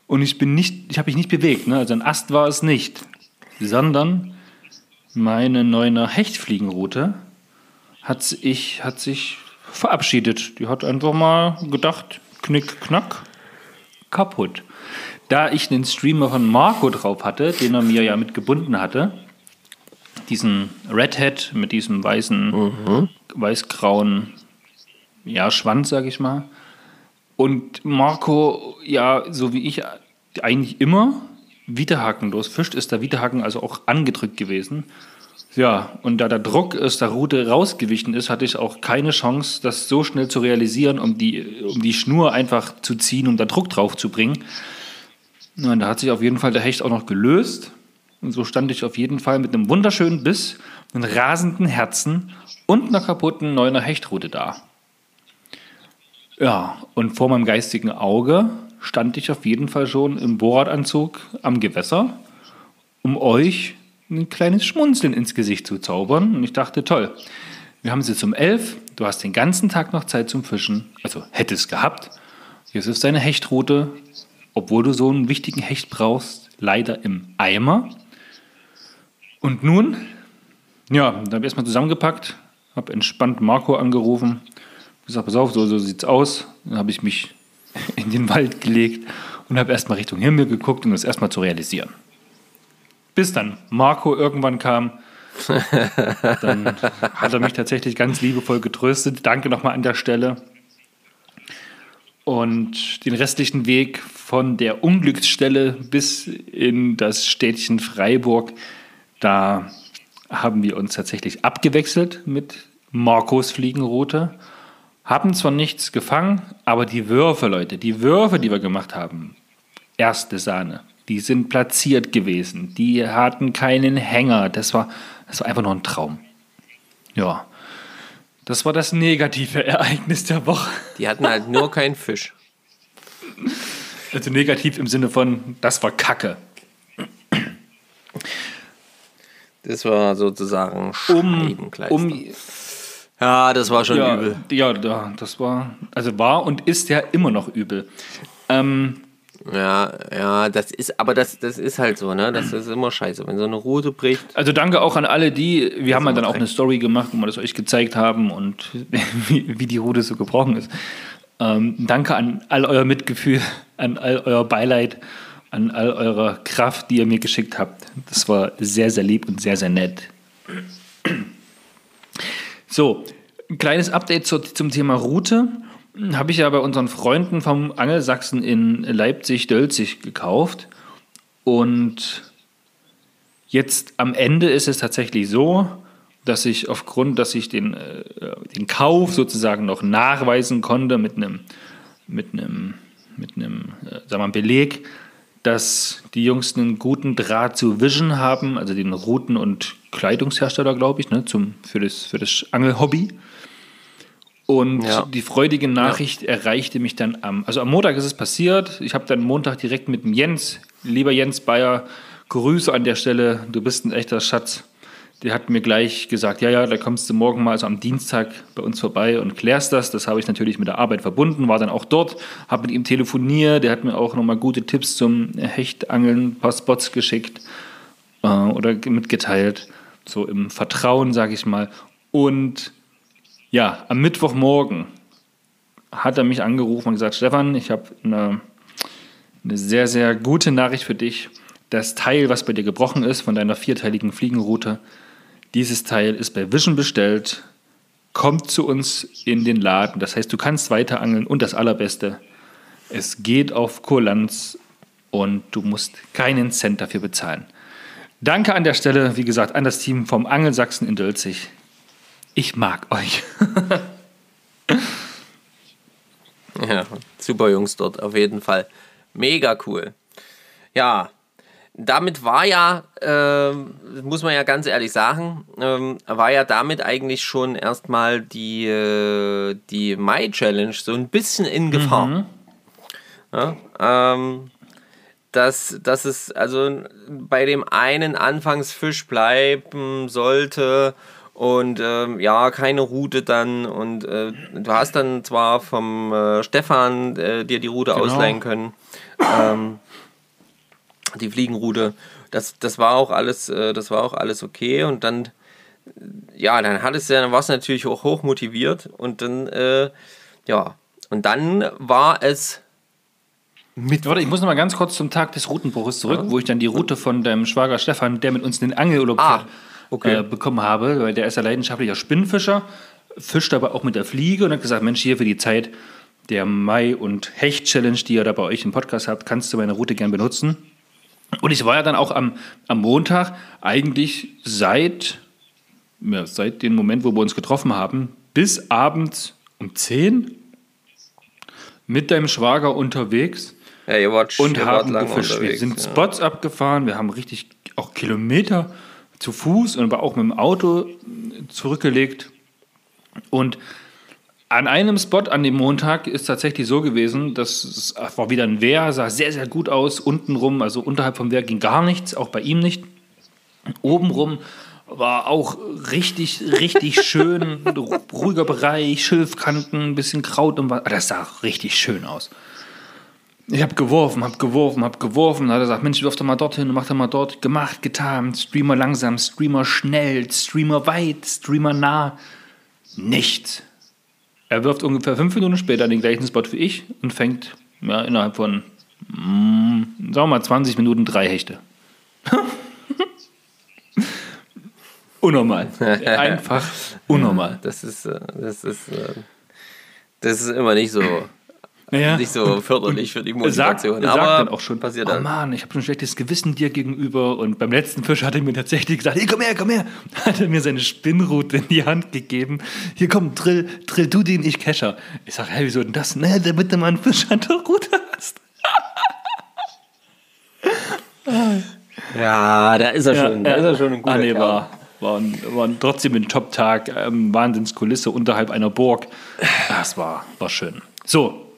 Und ich bin nicht, ich habe mich nicht bewegt. Ne? Also ein Ast war es nicht. Sondern meine Neuner Hechtfliegenroute hat sich, hat sich verabschiedet. Die hat einfach mal gedacht, knick, knack, kaputt. Da ich den Streamer von Marco drauf hatte, den er mir ja mit gebunden hatte, diesen Red Hat mit diesem weißen, mhm. weiß-grauen ja, Schwanz, sag ich mal. Und Marco, ja, so wie ich eigentlich immer, widerhakenlos fischt, ist der Widerhaken also auch angedrückt gewesen. Ja, und da der Druck aus der Route rausgewichen ist, hatte ich auch keine Chance, das so schnell zu realisieren, um die, um die Schnur einfach zu ziehen, um da Druck drauf zu bringen. Und da hat sich auf jeden Fall der Hecht auch noch gelöst. Und so stand ich auf jeden Fall mit einem wunderschönen Biss, einem rasenden Herzen und einer kaputten neuner Hechtroute da. Ja, und vor meinem geistigen Auge stand ich auf jeden Fall schon im Bohrradanzug am Gewässer, um euch ein kleines Schmunzeln ins Gesicht zu zaubern. Und ich dachte, toll, wir haben es jetzt um elf, du hast den ganzen Tag noch Zeit zum Fischen, also hättest gehabt. Jetzt ist deine Hechtroute, obwohl du so einen wichtigen Hecht brauchst, leider im Eimer. Und nun, ja, da habe ich erstmal zusammengepackt, habe entspannt Marco angerufen, gesagt, pass auf, so, so sieht's aus. Dann habe ich mich in den Wald gelegt und habe erstmal Richtung Himmel geguckt, um das erstmal zu realisieren. Bis dann Marco irgendwann kam. Dann hat er mich tatsächlich ganz liebevoll getröstet. Danke nochmal an der Stelle. Und den restlichen Weg von der Unglücksstelle bis in das Städtchen Freiburg, da haben wir uns tatsächlich abgewechselt mit Marcos Fliegenroute. Haben zwar nichts gefangen, aber die Würfe, Leute, die Würfe, die wir gemacht haben, erste Sahne. Die sind platziert gewesen. Die hatten keinen Hänger. Das war, das war einfach nur ein Traum. Ja. Das war das negative Ereignis der Woche. Die hatten halt nur keinen Fisch. Also negativ im Sinne von, das war Kacke. Das war sozusagen. Um, um, ja, das war schon ja, übel. Ja, das war, also war und ist ja immer noch übel. Ähm, ja, ja, das ist, aber das, das ist halt so, ne? Das ist immer scheiße, wenn so eine Route bricht. Also danke auch an alle die, wir haben ja dann auch eine Story gemacht, wo wir das euch gezeigt haben und wie, wie die Route so gebrochen ist. Ähm, danke an all euer Mitgefühl, an all euer Beileid, an all eure Kraft, die ihr mir geschickt habt. Das war sehr, sehr lieb und sehr, sehr nett. So, ein kleines Update zum Thema Route habe ich ja bei unseren Freunden vom Angelsachsen in Leipzig-Dölzig gekauft. Und jetzt am Ende ist es tatsächlich so, dass ich aufgrund, dass ich den, äh, den Kauf sozusagen noch nachweisen konnte mit einem, mit mit äh, Beleg, dass die Jungs einen guten Draht zu Vision haben, also den Routen- und Kleidungshersteller, glaube ich, ne, zum, für, das, für das Angelhobby. Und ja. die freudige Nachricht ja. erreichte mich dann am, also am Montag ist es passiert. Ich habe dann Montag direkt mit dem Jens, lieber Jens Bayer, Grüße an der Stelle. Du bist ein echter Schatz. Der hat mir gleich gesagt, ja, ja, da kommst du morgen mal, also am Dienstag bei uns vorbei und klärst das. Das habe ich natürlich mit der Arbeit verbunden, war dann auch dort, habe mit ihm telefoniert. Der hat mir auch nochmal gute Tipps zum Hechtangeln, ein paar Spots geschickt äh, oder mitgeteilt. So im Vertrauen, sage ich mal. Und ja, am Mittwochmorgen hat er mich angerufen und gesagt, Stefan, ich habe eine, eine sehr, sehr gute Nachricht für dich. Das Teil, was bei dir gebrochen ist von deiner vierteiligen Fliegenroute, dieses Teil ist bei Vision bestellt, kommt zu uns in den Laden. Das heißt, du kannst weiter angeln und das Allerbeste, es geht auf Kulanz und du musst keinen Cent dafür bezahlen. Danke an der Stelle, wie gesagt, an das Team vom Angelsachsen in Dölzig. Ich mag euch. ja, super Jungs dort, auf jeden Fall. Mega cool. Ja, damit war ja, äh, muss man ja ganz ehrlich sagen, äh, war ja damit eigentlich schon erstmal die, äh, die Mai-Challenge so ein bisschen in Gefahr. Mhm. Ja, ähm, dass, dass es also bei dem einen Anfangsfisch bleiben sollte und ähm, ja, keine Route dann. Und äh, du hast dann zwar vom äh, Stefan äh, dir die Route genau. ausleihen können. Ähm, die Fliegenroute. Das, das war auch alles, äh, das war auch alles okay. Und dann, ja, dann hat es ja, dann war es natürlich auch hoch motiviert. Und dann, äh, ja, und dann war es mit. Warte, ich muss noch mal ganz kurz zum Tag des Routenbruches zurück, ja. wo ich dann die Route von deinem Schwager Stefan, der mit uns in den Angelurlaub ah, okay. äh, bekommen habe, weil der ist ja leidenschaftlicher Spinnfischer, fischt aber auch mit der Fliege und hat gesagt, Mensch, hier für die Zeit der Mai- und Hecht-Challenge, die ihr da bei euch im Podcast habt, kannst du meine Route gern benutzen. Und ich war ja dann auch am, am Montag eigentlich seit, ja, seit dem Moment, wo wir uns getroffen haben, bis abends um 10 mit deinem Schwager unterwegs ja, wart, und haben gefischt. Wir sind ja. Spots abgefahren, wir haben richtig auch Kilometer zu Fuß und aber auch mit dem Auto zurückgelegt. Und an einem Spot an dem Montag ist tatsächlich so gewesen, dass es war wieder ein Wehr, sah sehr, sehr gut aus. Untenrum, also unterhalb vom Wehr ging gar nichts, auch bei ihm nicht. Obenrum war auch richtig, richtig schön, ruhiger Bereich, Schilfkanten, ein bisschen Kraut und was. Das sah richtig schön aus. Ich habe geworfen, habe geworfen, habe geworfen. Dann hat er gesagt, Mensch, wirf doch mal dorthin, mach doch mal dort. Gemacht, getan. Streamer langsam, Streamer schnell, Streamer weit, Streamer nah. Nichts. Er wirft ungefähr fünf Minuten später den gleichen Spot wie ich und fängt ja, innerhalb von, mm, sagen wir mal, 20 Minuten drei Hechte. unnormal. Einfach unnormal. Das ist, äh, das ist, äh, das ist immer nicht so ja. nicht so förderlich für die Motivation. Sagt, aber sagt dann auch schon, passiert oh dann. Mann, ich habe schon ein schlechtes Gewissen dir gegenüber. Und beim letzten Fisch hat er mir tatsächlich gesagt, hey, komm her, komm her. Hat er mir seine Spinnrute in die Hand gegeben. Hier komm, drill, drill du den, ich Kescher. Ich sage, hey, wieso denn das? Naja, damit du mal einen Fisch an der Route hast. ja, da ist er ja, schon. Da ist er schon ein guter ah, nee, war, war, war trotzdem ein Top-Tag. Ähm, Wahnsinnskulisse unterhalb einer Burg. Das war, war schön. So,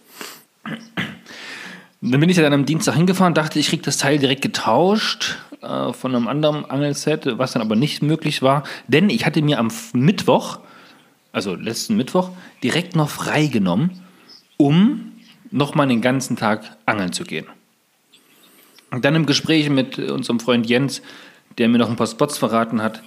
dann bin ich dann am Dienstag hingefahren, dachte, ich kriege das Teil direkt getauscht äh, von einem anderen Angelset, was dann aber nicht möglich war, denn ich hatte mir am Mittwoch, also letzten Mittwoch, direkt noch freigenommen, um nochmal den ganzen Tag angeln zu gehen. Und dann im Gespräch mit unserem Freund Jens, der mir noch ein paar Spots verraten hat,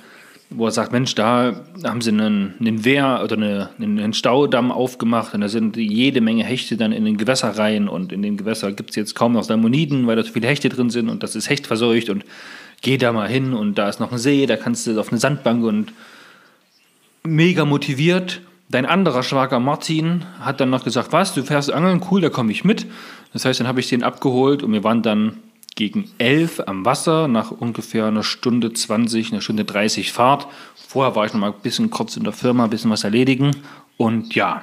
wo er sagt, Mensch, da haben sie einen, einen Wehr oder eine, einen Staudamm aufgemacht und da sind jede Menge Hechte dann in den Gewässer rein und in den Gewässer gibt es jetzt kaum noch Salmoniden, weil da so viele Hechte drin sind und das ist hechtverseucht und geh da mal hin und da ist noch ein See, da kannst du auf eine Sandbank und mega motiviert. Dein anderer Schwager Martin hat dann noch gesagt, was, du fährst angeln, cool, da komme ich mit. Das heißt, dann habe ich den abgeholt und wir waren dann gegen 11 am Wasser, nach ungefähr einer Stunde 20, einer Stunde 30 Fahrt. Vorher war ich noch mal ein bisschen kurz in der Firma, ein bisschen was erledigen. Und ja,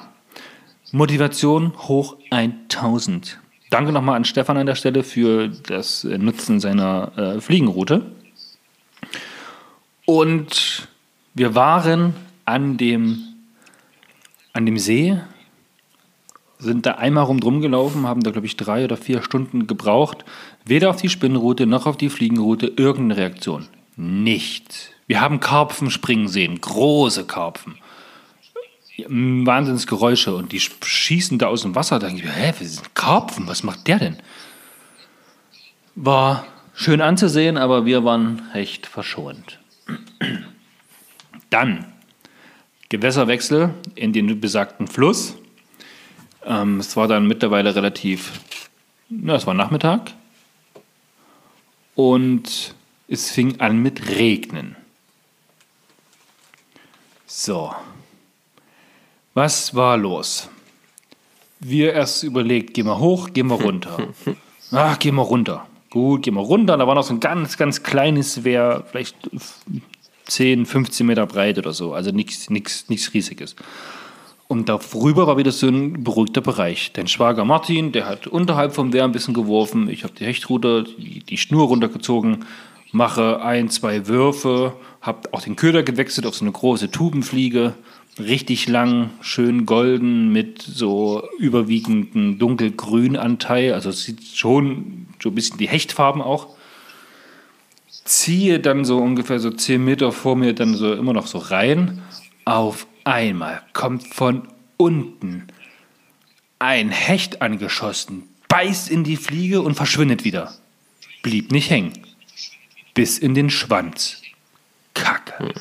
Motivation hoch 1000. Danke nochmal an Stefan an der Stelle für das Nutzen seiner äh, Fliegenroute. Und wir waren an dem, an dem See, sind da einmal rum gelaufen, haben da, glaube ich, drei oder vier Stunden gebraucht. Weder auf die Spinnroute noch auf die Fliegenroute irgendeine Reaktion. Nichts. Wir haben Karpfen springen sehen, große Karpfen. Wahnsinnsgeräusche und die schießen da aus dem Wasser. Da denke ich, hä, was ist Karpfen? Was macht der denn? War schön anzusehen, aber wir waren echt verschont. Dann Gewässerwechsel in den besagten Fluss Ähm, es war dann mittlerweile relativ, na, es war Nachmittag. Und es fing an mit Regnen. So. Was war los? Wir erst überlegt, gehen wir hoch, gehen wir runter. Ach, gehen wir runter. Gut, gehen wir runter. Da war noch so ein ganz, ganz kleines Wehr, vielleicht 10, 15 Meter breit oder so. Also nichts Riesiges. Und darüber war wieder so ein beruhigter Bereich. Dein Schwager Martin, der hat unterhalb vom Wehr ein bisschen geworfen. Ich habe die Hechtruder, die, die Schnur runtergezogen, mache ein, zwei Würfe, habe auch den Köder gewechselt auf so eine große Tubenfliege. Richtig lang, schön golden mit so überwiegenden dunkelgrün Anteil. Also es sieht schon so ein bisschen die Hechtfarben auch. Ziehe dann so ungefähr so 10 Meter vor mir dann so immer noch so rein. Auf einmal kommt von unten ein Hecht angeschossen, beißt in die Fliege und verschwindet wieder. Blieb nicht hängen. Bis in den Schwanz. Kacke.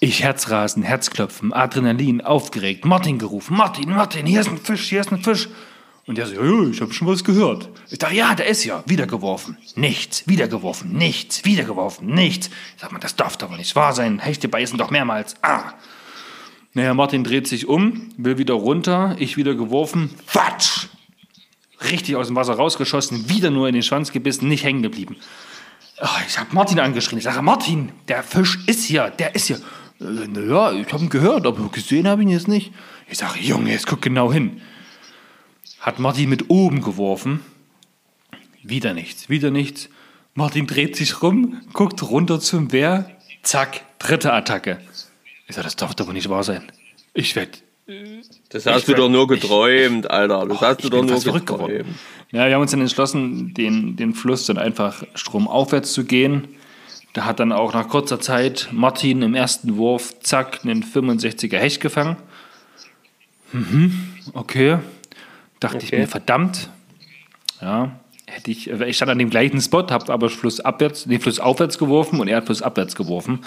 Ich Herzrasen, Herzklopfen, Adrenalin, aufgeregt, Martin gerufen. Martin, Martin, hier ist ein Fisch, hier ist ein Fisch. Und der so, ja, ich habe schon was gehört. Ich dachte, ja, der ist ja. Wiedergeworfen. Nichts. Wiedergeworfen. Nichts. Wiedergeworfen. Nichts. Ich sag mal, das darf doch nicht wahr sein. Hechte beißen doch mehrmals. Ah. Naja, Martin dreht sich um, will wieder runter, ich wieder geworfen, Quatsch! Richtig aus dem Wasser rausgeschossen, wieder nur in den Schwanz gebissen, nicht hängen geblieben. Oh, ich habe Martin angeschrien. Ich sage, Martin, der Fisch ist hier, der ist hier. Äh, naja, ich habe ihn gehört, aber gesehen habe ich ihn jetzt nicht. Ich sage, Junge, jetzt guck genau hin. Hat Martin mit oben geworfen. Wieder nichts, wieder nichts. Martin dreht sich rum, guckt runter zum Wehr. Zack, dritte Attacke. Ich sag, das darf doch nicht wahr sein. Ich werde. Das hast du werd, doch nur geträumt, ich, Alter. Das oh, hast du doch nur geträumt. Geworden. Ja, wir haben uns dann entschlossen, den, den Fluss dann einfach stromaufwärts zu gehen. Da hat dann auch nach kurzer Zeit Martin im ersten Wurf, zack, einen 65er Hecht gefangen. Mhm, okay. Dachte okay. ich mir, verdammt. Ja, hätte ich, ich stand an dem gleichen Spot, habe aber flussabwärts, nee, flussaufwärts geworfen und er hat flussabwärts geworfen.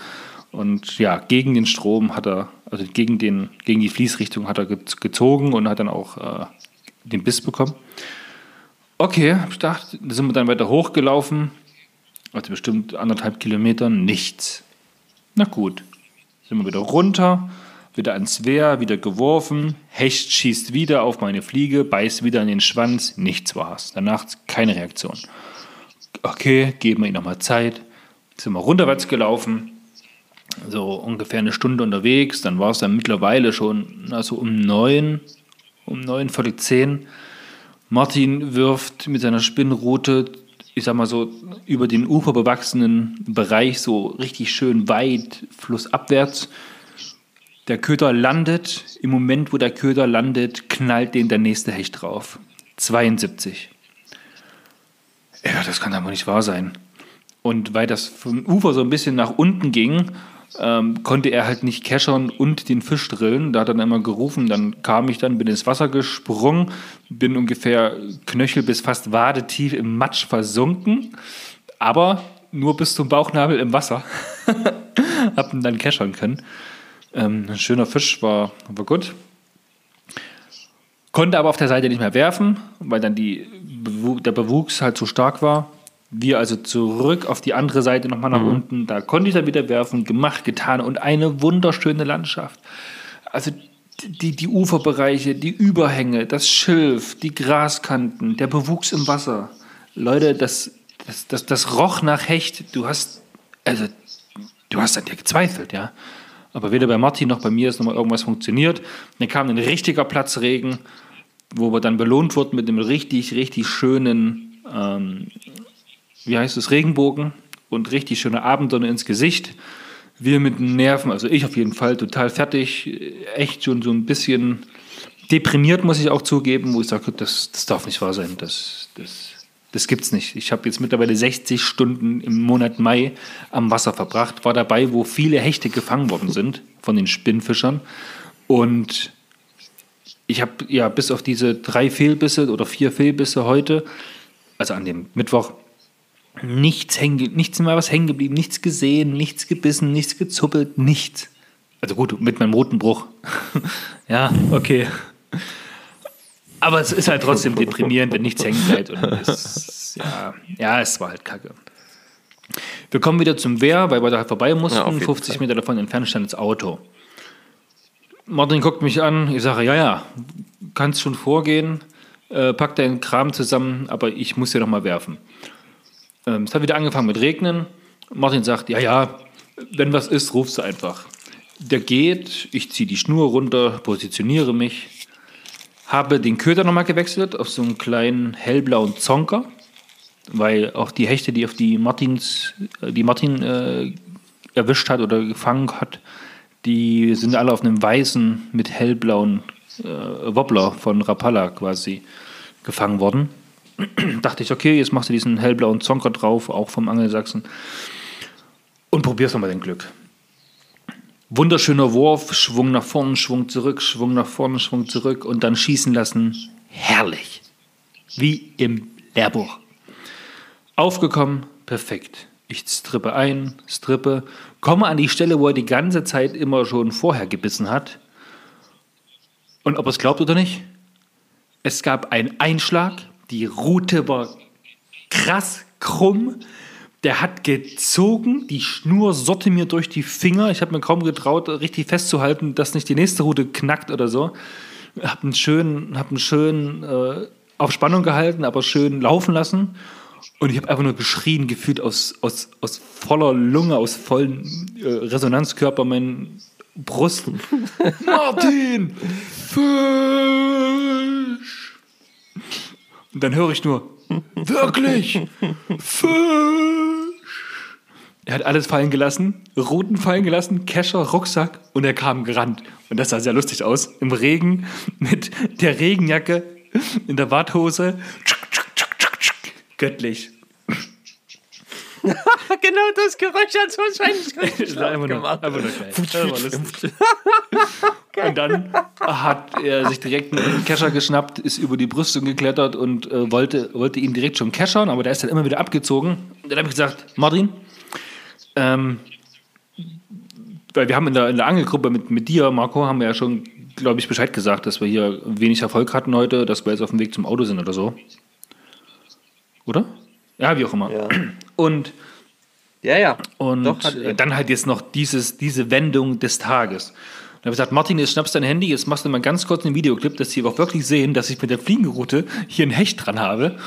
Und ja, gegen den Strom hat er, also gegen, den, gegen die Fließrichtung hat er gezogen und hat dann auch äh, den Biss bekommen. Okay, ich dachte, da sind wir dann weiter hochgelaufen. Also bestimmt anderthalb Kilometer, nichts. Na gut, sind wir wieder runter, wieder ans Wehr, wieder geworfen. Hecht schießt wieder auf meine Fliege, beißt wieder in den Schwanz, nichts war's. Danach keine Reaktion. Okay, geben wir ihm nochmal Zeit. Sind wir runterwärts gelaufen so ungefähr eine Stunde unterwegs. Dann war es dann mittlerweile schon also um neun, um neun, viertel zehn. Martin wirft mit seiner Spinnrute, ich sag mal so, über den uferbewachsenen Bereich so richtig schön weit flussabwärts. Der Köder landet. Im Moment, wo der Köder landet, knallt den der nächste Hecht drauf. 72. Ja, das kann aber nicht wahr sein. Und weil das vom Ufer so ein bisschen nach unten ging, ähm, konnte er halt nicht keschern und den Fisch drillen. Da hat er dann immer gerufen, dann kam ich dann, bin ins Wasser gesprungen, bin ungefähr Knöchel bis fast wadetief im Matsch versunken, aber nur bis zum Bauchnabel im Wasser. Hab ihn dann keschern können. Ähm, ein schöner Fisch, war, war gut. Konnte aber auf der Seite nicht mehr werfen, weil dann die, der Bewuchs halt zu stark war. Wir also zurück auf die andere Seite nochmal nach mhm. unten. Da konnte ich dann wieder werfen, gemacht, getan und eine wunderschöne Landschaft. Also die, die Uferbereiche, die Überhänge, das Schilf, die Graskanten, der Bewuchs im Wasser. Leute, das, das, das, das roch nach Hecht. Du hast, also, du hast an dir gezweifelt, ja. Aber weder bei Martin noch bei mir ist nochmal irgendwas funktioniert. Dann kam ein richtiger Platzregen, wo wir dann belohnt wurden mit einem richtig, richtig schönen ähm, wie heißt es, Regenbogen und richtig schöne Abendsonne ins Gesicht. Wir mit den Nerven, also ich auf jeden Fall, total fertig, echt schon so ein bisschen deprimiert, muss ich auch zugeben, wo ich sage, das, das darf nicht wahr sein, das, das, das gibt's nicht. Ich habe jetzt mittlerweile 60 Stunden im Monat Mai am Wasser verbracht, war dabei, wo viele Hechte gefangen worden sind von den Spinnfischern und ich habe ja bis auf diese drei Fehlbisse oder vier Fehlbisse heute, also an dem Mittwoch, nichts, hängen, nichts mehr was hängen geblieben, nichts gesehen, nichts gebissen, nichts gezuppelt, nichts. Also gut, mit meinem roten Bruch. ja, okay. Aber es ist halt trotzdem deprimierend, wenn nichts hängen bleibt. Und es, ja, ja, es war halt kacke. Wir kommen wieder zum Wehr, weil wir da halt vorbei mussten. Ja, auf jeden 50 Fall. Meter davon entfernt stand das Auto. Martin guckt mich an. Ich sage, ja, ja, kannst schon vorgehen. Äh, pack deinen Kram zusammen, aber ich muss hier noch mal werfen. Ähm, es hat wieder angefangen mit Regnen. Martin sagt, ja, ja, wenn was ist, rufst du einfach. Der geht, ich ziehe die Schnur runter, positioniere mich, habe den Köder nochmal gewechselt auf so einen kleinen hellblauen Zonker, weil auch die Hechte, die auf die Martins, äh, die Martin äh, erwischt hat oder gefangen hat, die sind alle auf einem weißen mit hellblauen äh, Wobbler von Rapala quasi gefangen worden. Dachte ich, okay, jetzt machst du diesen hellblauen Zonker drauf, auch vom Angelsachsen, und probierst nochmal dein Glück. Wunderschöner Wurf, Schwung nach vorn, Schwung zurück, Schwung nach vorn, Schwung zurück und dann schießen lassen. Herrlich. Wie im Lehrbuch. Aufgekommen, perfekt. Ich strippe ein, strippe, komme an die Stelle, wo er die ganze Zeit immer schon vorher gebissen hat. Und ob er es glaubt oder nicht, es gab einen Einschlag, die Rute war krass krumm. Der hat gezogen, die Schnur sorte mir durch die Finger. Ich habe mir kaum getraut, richtig festzuhalten, dass nicht die nächste Rute knackt oder so. Hab einen schönen, hab einen schönen äh, auf Spannung gehalten, aber schön laufen lassen. Und ich habe einfach nur geschrien, gefühlt aus, aus, aus voller Lunge, aus vollen äh, Resonanzkörper, mein Brust. Martin! Fisch! Und dann höre ich nur, wirklich? Fisch! Er hat alles fallen gelassen, Ruten fallen gelassen, Kescher, Rucksack und er kam gerannt. Und das sah sehr lustig aus. Im Regen mit der Regenjacke in der Warthose. Göttlich. genau das Geräusch hat es wahrscheinlich einfach nur, einfach nur. Und dann hat er sich direkt einen Kescher geschnappt, ist über die Brüstung geklettert und äh, wollte, wollte ihn direkt schon keschern, aber der ist dann immer wieder abgezogen. Und dann habe ich gesagt, Martin, ähm, weil wir haben in der, in der Angelgruppe mit, mit dir, Marco, haben wir ja schon, glaube ich, Bescheid gesagt, dass wir hier wenig Erfolg hatten heute, dass wir jetzt auf dem Weg zum Auto sind oder so. Oder? Ja, wie auch immer. Ja. Und Ja, ja. und Doch, hat- dann halt jetzt noch dieses, diese Wendung des Tages. Und habe ich gesagt, Martin, jetzt schnappst dein Handy, jetzt machst du mal ganz kurz einen Videoclip, dass sie auch wirklich sehen, dass ich mit der Fliegenroute hier ein Hecht dran habe.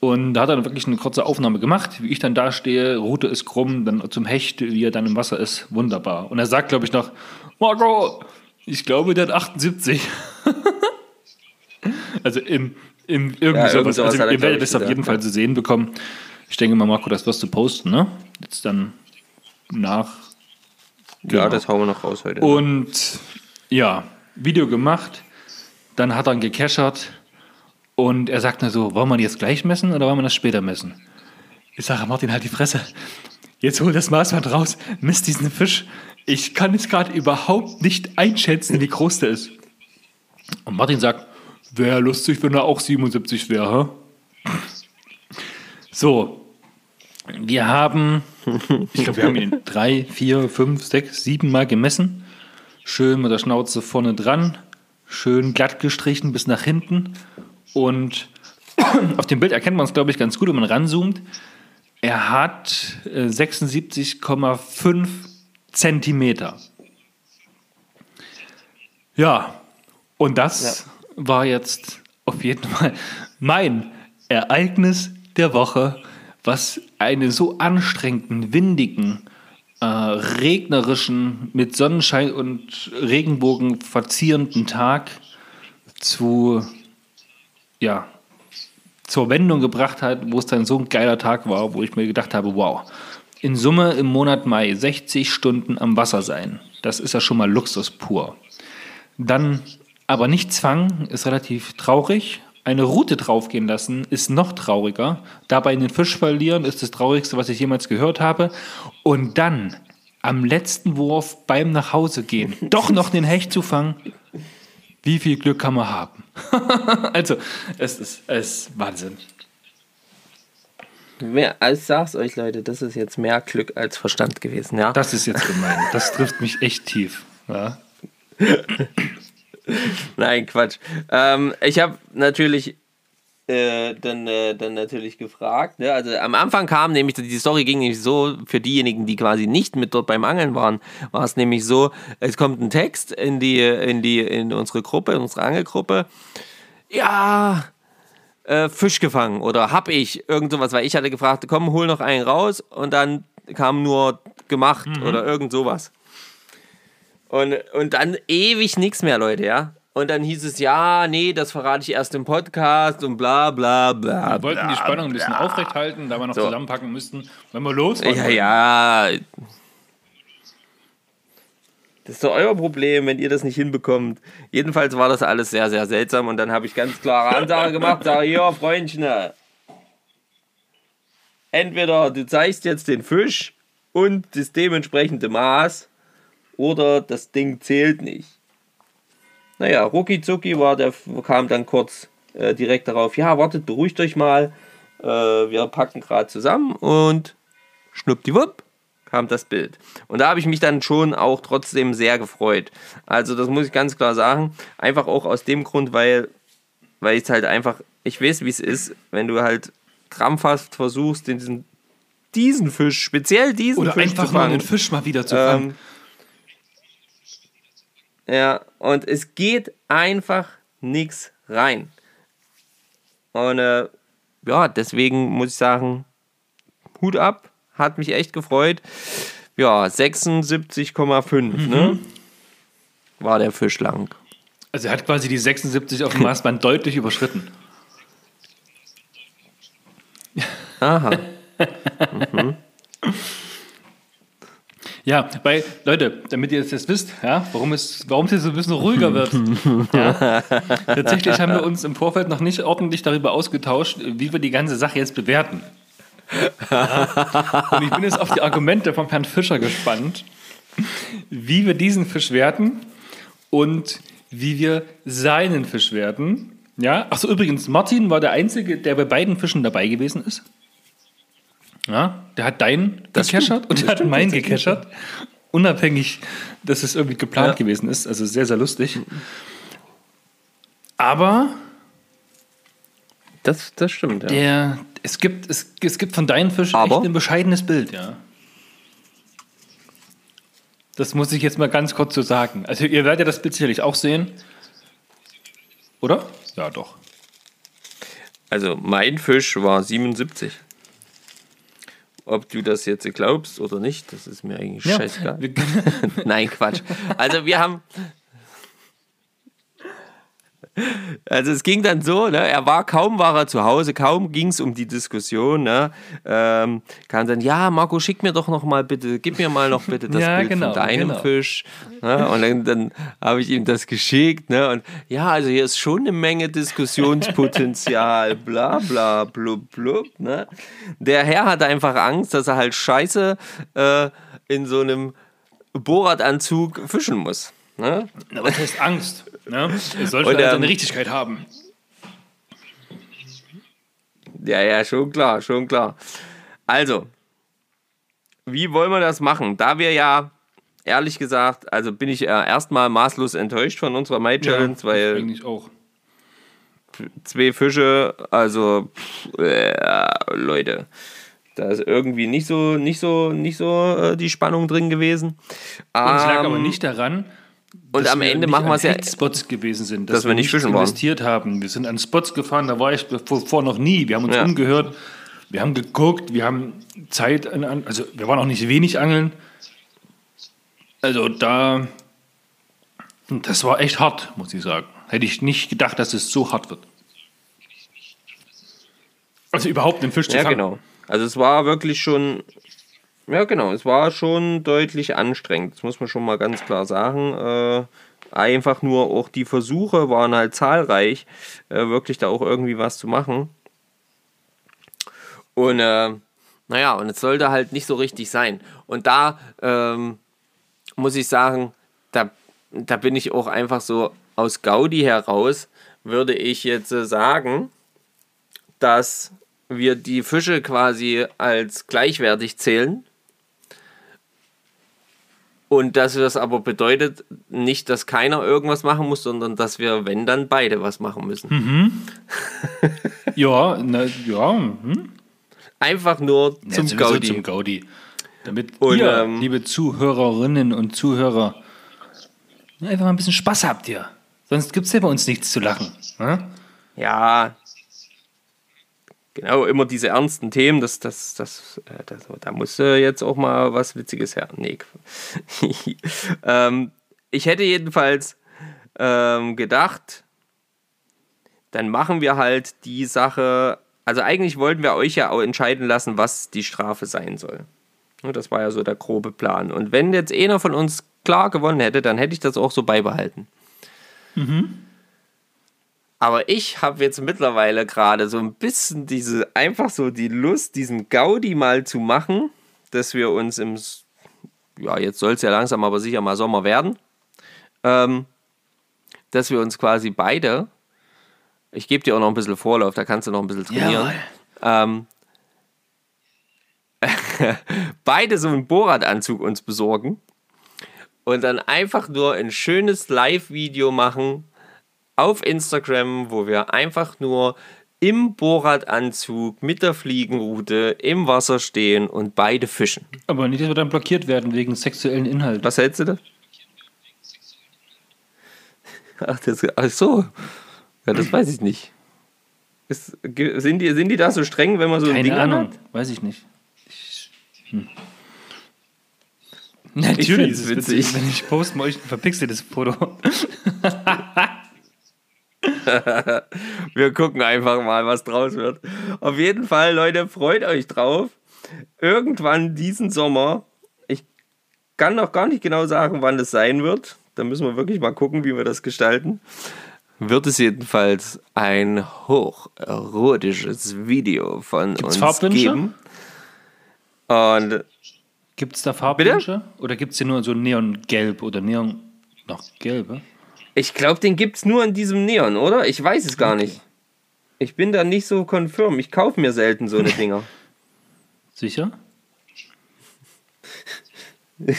Und da hat er dann wirklich eine kurze Aufnahme gemacht, wie ich dann da stehe, Route ist krumm, dann zum Hecht, wie er dann im Wasser ist, wunderbar. Und er sagt, glaube ich, noch, Marco, ich glaube, der hat 78. also im, im irgendwie Ja, sowas. Also ihr werdet es auf jeden Fall zu sehen bekommen. Ich denke mal, Marco, das wirst du posten, ne? Jetzt dann nach. Ja, Genau. das hauen wir noch raus heute. Und ja, Video gemacht, dann hat er ihn gekeschert und er sagt mir so, wollen wir jetzt gleich messen oder wollen wir das später messen? Ich sage, Martin, halt die Fresse. Jetzt hol das Maßband raus, misst diesen Fisch. Ich kann jetzt gerade überhaupt nicht einschätzen, wie groß der ist. Und Martin sagt, wäre lustig, wenn er auch 77 wäre. So, wir haben, ich glaube, wir haben ihn drei, vier, fünf, sechs, sieben Mal gemessen. Schön mit der Schnauze vorne dran, schön glatt gestrichen bis nach hinten. Und auf dem Bild erkennt man es, glaube ich, ganz gut, wenn man ranzoomt. Er hat äh, 76,5 Zentimeter. Ja, und das war jetzt auf jeden Fall mein Ereignis der Woche, was einen so anstrengenden, windigen, äh, regnerischen, mit Sonnenschein und Regenbogen verzierenden Tag zu, ja, zur Wendung gebracht hat, wo es dann so ein geiler Tag war, wo ich mir gedacht habe, wow, in Summe im Monat Mai 60 Stunden am Wasser sein, das ist ja schon mal Luxus pur. Dann aber nichts fangen, ist relativ traurig. Eine Route draufgehen lassen ist noch trauriger. Dabei einen Fisch verlieren ist das Traurigste, was ich jemals gehört habe. Und dann am letzten Wurf beim Nachhausegehen doch noch den Hecht zu fangen. Wie viel Glück kann man haben? also, es ist, es ist Wahnsinn. Mehr, ich sag's euch, Leute, das ist jetzt mehr Glück als Verstand gewesen, ja? Das ist jetzt gemein. Das trifft mich echt tief. Ja. Nein, Quatsch. Ähm, ich habe natürlich äh, dann, äh, dann natürlich gefragt. Ne? Also am Anfang kam nämlich, die Story ging nämlich so, für diejenigen, die quasi nicht mit dort beim Angeln waren, war es nämlich so, es kommt ein Text in die, in die, in unsere Gruppe, in unsere Angelgruppe. Ja, äh, Fisch gefangen oder hab ich irgend sowas, weil ich hatte gefragt, komm, hol noch einen raus und dann kam nur gemacht mhm. oder irgend sowas. Und, und dann ewig nichts mehr, Leute, ja. Und dann hieß es, ja, nee, das verrate ich erst im Podcast und bla bla bla. Wir wollten bla, die Spannung ein bisschen aufrecht halten, da wir noch so. zusammenpacken müssten, wenn wir los Ja, wollen. ja. Das ist doch euer Problem, wenn ihr das nicht hinbekommt. Jedenfalls war das alles sehr, sehr seltsam und dann habe ich ganz klare Ansage gemacht, sage, ja, Freundchen, entweder du zeigst jetzt den Fisch und das dementsprechende Maß oder das Ding zählt nicht. Naja, rucki zucki war der, kam dann kurz äh, direkt darauf, ja, wartet, beruhigt euch mal, äh, wir packen gerade zusammen und schnuppdiwupp kam das Bild. Und da habe ich mich dann schon auch trotzdem sehr gefreut. Also das muss ich ganz klar sagen, einfach auch aus dem Grund, weil, weil ich es halt einfach, ich weiß, wie es ist, wenn du halt krampfhaft versuchst, diesen, diesen Fisch, speziell diesen Oder Fisch einfach zu fangen. Nur den Fisch mal wieder zu fangen. Ähm, ja, und es geht einfach nichts rein. Und äh, ja, deswegen muss ich sagen, Hut ab, hat mich echt gefreut. Ja, 76,5, mhm. ne? War der Fisch lang. Also er hat quasi die 76 auf dem Maßband deutlich überschritten. Aha. mhm. Ja, weil, Leute, damit ihr jetzt wisst, ja, warum es, warum es jetzt ein bisschen ruhiger wird. Ja, tatsächlich haben wir uns im Vorfeld noch nicht ordentlich darüber ausgetauscht, wie wir die ganze Sache jetzt bewerten. Ja. Und ich bin jetzt auf die Argumente von Herrn Fischer gespannt, wie wir diesen Fisch werten und wie wir seinen Fisch werten. Ja, achso, übrigens, Martin war der Einzige, der bei beiden Fischen dabei gewesen ist. Ja, der hat deinen gecachert und der hat meinen gecachert. Unabhängig, dass es irgendwie geplant ja. gewesen ist. Also sehr, sehr lustig. Aber. Das, das stimmt, ja. Der, es, gibt, es, es gibt von deinen Fischen Aber? echt ein bescheidenes Bild, ja. Das muss ich jetzt mal ganz kurz so sagen. Also, ihr werdet das Bild sicherlich auch sehen. Oder? Ja, doch. Also, mein Fisch war 77. Ob du das jetzt glaubst oder nicht, das ist mir eigentlich ja. scheißegal. Nein, Quatsch. Also wir haben, also es ging dann so, ne, er war kaum war er zu Hause, kaum ging es um die Diskussion, ne, ähm, kam dann, ja, Marco, schick mir doch noch mal bitte, gib mir mal noch bitte das ja, Bild genau, von deinem genau. Fisch. Ne, und dann, dann habe ich ihm das geschickt, ne, und ja, also hier ist schon eine Menge Diskussionspotenzial, bla bla blub blub, ne. Der Herr hatte einfach Angst, dass er halt scheiße äh, in so einem Bohrradanzug fischen muss. Ne? Was heißt Angst? Ne? Er sollte Und, ähm, seine Richtigkeit haben. Ja, ja, schon klar, schon klar. Also, wie wollen wir das machen? Da wir ja, ehrlich gesagt, also bin ich äh, erstmal maßlos enttäuscht von unserer May Challenge, ja, weil. Eigentlich auch. Zwei Fische, also, äh, Leute. Da ist irgendwie nicht so, nicht so, nicht so äh, die Spannung drin gewesen. Und es lag aber ähm, nicht daran, und am Ende machen wir es ja. Spots gewesen sind, dass, dass wir nicht fischen investiert waren. haben. Wir sind an Spots gefahren, da war ich vor noch nie. Wir haben uns ja. umgehört, wir haben geguckt, wir haben Zeit, an, also wir waren auch nicht wenig angeln. Also da, das war echt hart, muss ich sagen. Hätte ich nicht gedacht, dass es so hart wird. Also überhaupt den Fisch zu fangen. Ja, genau. Also es war wirklich schon ja, genau. Es war schon deutlich anstrengend. Das muss man schon mal ganz klar sagen. Äh, einfach nur auch die Versuche waren halt zahlreich, äh, wirklich da auch irgendwie was zu machen. Und äh, naja, und es sollte halt nicht so richtig sein. Und da ähm, muss ich sagen, da, da bin ich auch einfach so aus Gaudi heraus, würde ich jetzt äh, sagen, dass wir die Fische quasi als gleichwertig zählen Und dass das aber bedeutet nicht, dass keiner irgendwas machen muss, sondern dass wir, wenn dann beide was machen müssen. Mhm. ja, na, ja. Hm. Einfach nur Ja, zum sowieso Gaudi. Zum Gaudi. Damit Und, ihr, ähm, liebe Zuhörerinnen und Zuhörer, einfach mal ein bisschen Spaß habt ihr. Sonst gibt es ja bei uns nichts zu lachen. Ne? Ja. Genau, immer diese ernsten Themen, das, das, das, äh, das, da muss äh, jetzt auch mal was Witziges her. Nee. ähm, ich hätte jedenfalls ähm, gedacht, dann machen wir halt die Sache. Also eigentlich wollten wir euch ja auch entscheiden lassen, was die Strafe sein soll. Ja, Das war ja so der grobe Plan. Und wenn jetzt einer von uns klar gewonnen hätte, dann hätte ich das auch so beibehalten. Aber ich habe jetzt mittlerweile gerade so ein bisschen diese, einfach so die Lust, diesen Gaudi mal zu machen, dass wir uns im, ja, jetzt soll es ja langsam aber sicher mal Sommer werden, ähm, dass wir uns quasi beide, ich gebe dir auch noch ein bisschen Vorlauf, da kannst du noch ein bisschen trainieren, ähm, beide so einen Borat-Anzug uns besorgen und dann einfach nur ein schönes Live-Video machen auf Instagram, wo wir einfach nur im Borat-Anzug mit der Fliegenrute im Wasser stehen und beide fischen. Aber nicht, dass wir dann blockiert werden wegen sexuellen Inhalten. Was hältst du da? Ach, das, ach so. Ja, das weiß ich nicht. Ist, sind, die, sind die da so streng, wenn man so ein Ding Keine Ahnung, anhat? weiß ich nicht. Ich, hm. Natürlich ist es witzig. witzig, wenn ich poste euch ein verpixeltes Foto. Wir gucken einfach mal, was draus wird. Auf jeden Fall, Leute, freut euch drauf. Irgendwann diesen Sommer, ich kann noch gar nicht genau sagen, wann es sein wird. Da müssen wir wirklich mal gucken, wie wir das gestalten. Wird es jedenfalls ein hocherotisches Video von Gibt's uns Farbwünsche? geben. Und Gibt es da Farbwünsche? Oder gibt es hier nur so Neongelb oder Neon. Noch gelbe? Ich glaube, den gibt es nur in diesem Neon, oder? Ich weiß es gar nicht. Ich bin da nicht so confirm. Ich kaufe mir selten so eine Dinger. Sicher?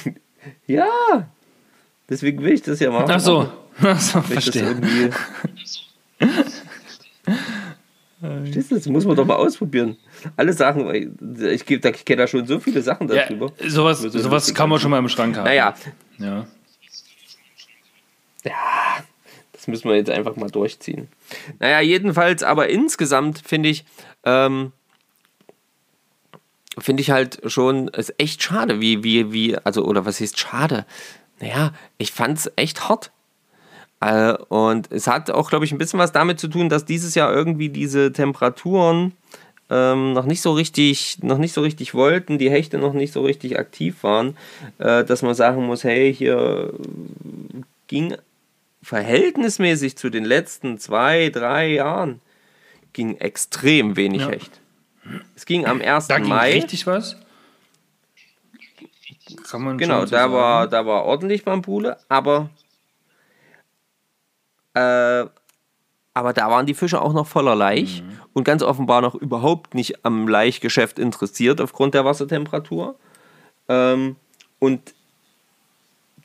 Ja. Deswegen will ich das ja machen. Ach so. Ach so, ich verstehe. Verstehst du, das muss man doch mal ausprobieren. Alle Sachen, ich, da- ich kenne da schon so viele Sachen Ja, darüber. sowas, so sowas lustig kann man schon mal im Schrank haben. Naja, Ja. Das müssen wir jetzt einfach mal durchziehen. Naja, jedenfalls, aber insgesamt finde ich, ähm, finde ich halt schon, es ist echt schade, wie, wie, wie, also, oder was heißt schade? Naja, ich fand es echt hart. Äh, und es hat auch, glaube ich, ein bisschen was damit zu tun, dass dieses Jahr irgendwie diese Temperaturen ähm, noch nicht so richtig, noch nicht so richtig wollten, die Hechte noch nicht so richtig aktiv waren, äh, dass man sagen muss, hey, hier ging verhältnismäßig zu den letzten zwei, drei Jahren ging extrem wenig Ja. Hecht. Es ging am 1. Da ging Mai. richtig was. Kann man Genau, so da sagen. war, da war ordentlich Bambule, aber äh, aber da waren die Fische auch noch voller Laich Mhm. und ganz offenbar noch überhaupt nicht am Laichgeschäft interessiert aufgrund der Wassertemperatur. Ähm, und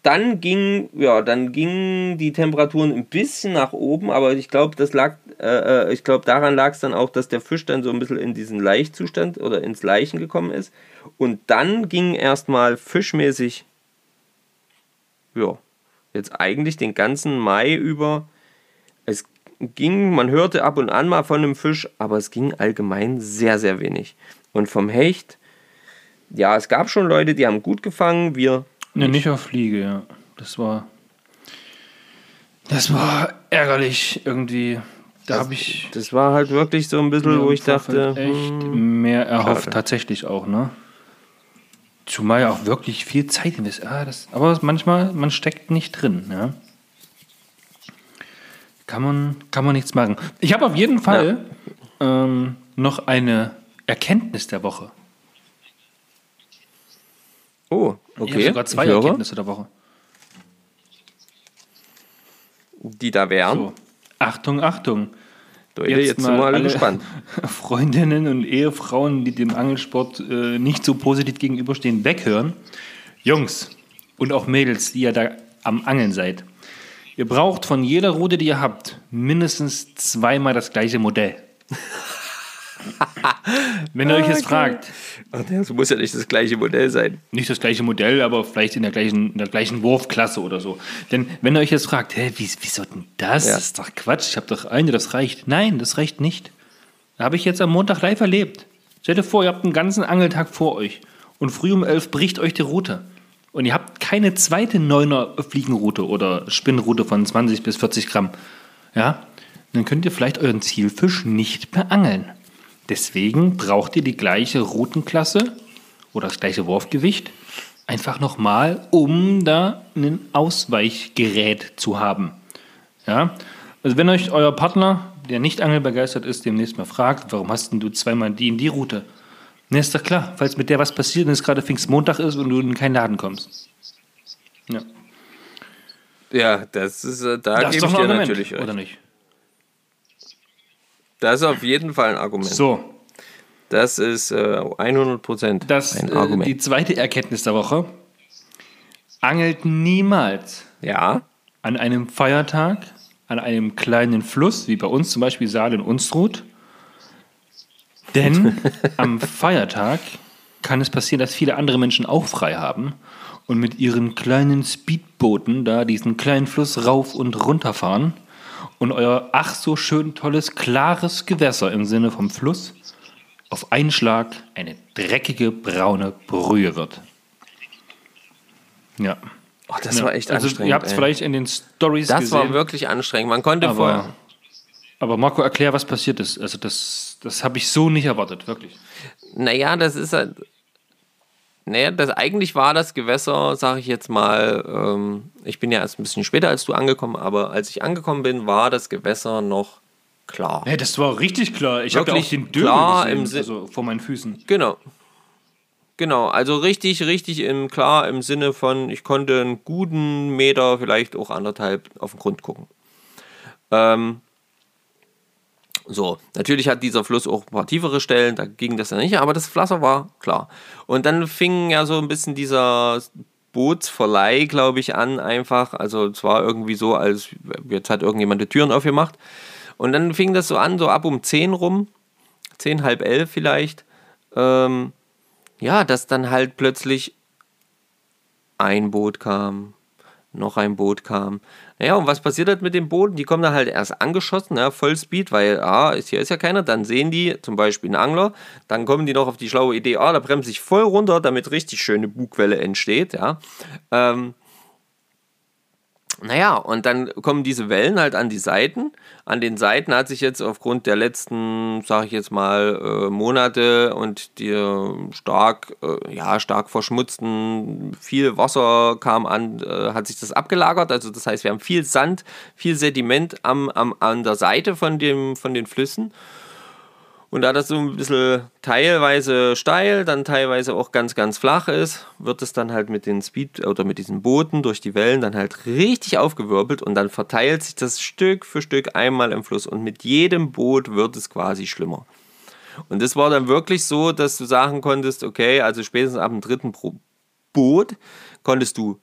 dann ging, ja, dann gingen die Temperaturen ein bisschen nach oben, aber ich glaube, das lag, äh, äh, ich glaube, daran lag es dann auch, dass der Fisch dann so ein bisschen in diesen Laichzustand oder ins Leichen gekommen ist. Und dann ging erstmal fischmäßig, ja, jetzt eigentlich den ganzen Mai über. Es ging, man hörte ab und an mal von einem Fisch, aber es ging allgemein sehr, sehr wenig. Und vom Hecht, ja, es gab schon Leute, die haben gut gefangen, wir Ne, nicht auf Fliege, ja. Das war. Das war ärgerlich irgendwie. Da habe ich Das war halt wirklich so ein bisschen, wo ich dachte, Vorfeld echt hm, mehr erhofft, schade. tatsächlich auch, ne? Zumal ja auch wirklich viel Zeit investiert. Ah, das, aber manchmal, man steckt nicht drin, ja. Kann man, kann man nichts machen. Ich habe auf jeden Fall ähm, noch eine Erkenntnis der Woche. Oh, Ich habe okay, sogar zwei ich höre, Erkenntnisse der Woche. die da wären. So. Achtung, Achtung. Leute, jetzt, sind wir alle gespannt. Freundinnen und Ehefrauen, die dem Angelsport äh, nicht so positiv gegenüberstehen, weghören. Jungs, und auch Mädels, die ihr da am Angeln seid, ihr braucht von jeder Route, die ihr habt, mindestens zweimal das gleiche Modell. Wenn ihr euch jetzt fragt, Ach, das muss ja nicht das gleiche Modell sein. nicht das gleiche Modell, aber vielleicht in der gleichen, in der gleichen Wurfklasse oder so. Denn wenn ihr euch jetzt fragt, hä, wie, wieso denn das? Ja. Das ist doch Quatsch, ich habe doch eine, das reicht. Nein, das reicht nicht. Habe ich jetzt am Montag live erlebt. Stellt euch vor, ihr habt einen ganzen Angeltag vor euch und früh um elf bricht euch die Route. Und ihr habt keine zweite Neuner Fliegenroute oder Spinnroute von 20 bis 40 Gramm. Ja, dann könnt ihr vielleicht euren Zielfisch nicht mehr angeln. Deswegen braucht ihr die gleiche Routenklasse oder das gleiche Wurfgewicht einfach nochmal, um da ein Ausweichgerät zu haben. Ja, also wenn euch euer Partner, der nicht angelbegeistert ist, demnächst mal fragt, warum hast denn du zweimal die in die Route? Ne, ist doch klar, falls mit der was passiert und es gerade Pfingstmontag ist und du in keinen Laden kommst. Ja. Ja, das ist, äh, da Das ist gebe doch ich dir Argument, natürlich recht. oder nicht? Das ist auf jeden Fall ein Argument. So, Das ist äh, 100 Prozent ein äh, Argument. die zweite Erkenntnis der Woche. Angelt niemals ja, an einem Feiertag, an einem kleinen Fluss, wie bei uns zum Beispiel Saal in Unstrut. Denn am Feiertag kann es passieren, dass viele andere Menschen auch frei haben und mit ihren kleinen Speedbooten da diesen kleinen Fluss rauf und runter fahren und euer ach so schön tolles, klares Gewässer im Sinne vom Fluss auf einen Schlag eine dreckige braune Brühe wird. Ja. oh, das Ja, war echt also anstrengend. Ihr habt es vielleicht in den Stories das gesehen. war wirklich anstrengend. Man konnte vorher. aber, aber Marco, erklär, was passiert ist. Also das, das habe ich so nicht erwartet, wirklich. Naja, das ist halt. Naja, das, eigentlich war das Gewässer, sage ich jetzt mal, ähm, ich bin ja erst ein bisschen später als du angekommen, aber als ich angekommen bin, war das Gewässer noch klar. Nee, das war richtig klar. Ich habe ja auch den Döbel klar gesehen, im also vor meinen Füßen. Genau. Genau, also richtig, richtig im klar im Sinne von, ich konnte einen guten Meter, vielleicht auch anderthalb auf den Grund gucken. Ähm, so, natürlich hat dieser Fluss auch ein paar tiefere Stellen, da ging das ja nicht, aber das Wasser war klar. Und dann fing ja so ein bisschen dieser Bootsverleih, glaube ich, an, einfach. Also es war irgendwie so, als jetzt hat irgendjemand die Türen aufgemacht. Und dann fing das so an, so ab um 10 rum, 10, halb elf vielleicht, ähm, ja, dass dann halt plötzlich ein Boot kam, noch ein Boot kam. Naja, und was passiert halt mit den Booten? Die kommen dann halt erst angeschossen, ja, Vollspeed, weil, ah, hier ist ja keiner. Dann sehen die zum Beispiel einen Angler, dann kommen die noch auf die schlaue Idee, ah, da bremse ich voll runter, damit richtig schöne Bugwelle entsteht, ja. Ähm, naja, und dann kommen diese Wellen halt an die Seiten. An den Seiten hat sich jetzt aufgrund der letzten, sage ich jetzt mal, äh, Monate und die stark, äh, ja, stark verschmutzten, viel Wasser kam an, äh, hat sich das abgelagert. Also das heißt, wir haben viel Sand, viel Sediment am, am, an der Seite von, dem, von den Flüssen. Und da das so ein bisschen teilweise steil, dann teilweise auch ganz, ganz flach ist, wird es dann halt mit den Speed oder mit diesen Booten durch die Wellen dann halt richtig aufgewirbelt und dann verteilt sich das Stück für Stück einmal im Fluss und mit jedem Boot wird es quasi schlimmer. Und das war dann wirklich so, dass du sagen konntest, okay, also spätestens ab dem dritten pro Boot konntest du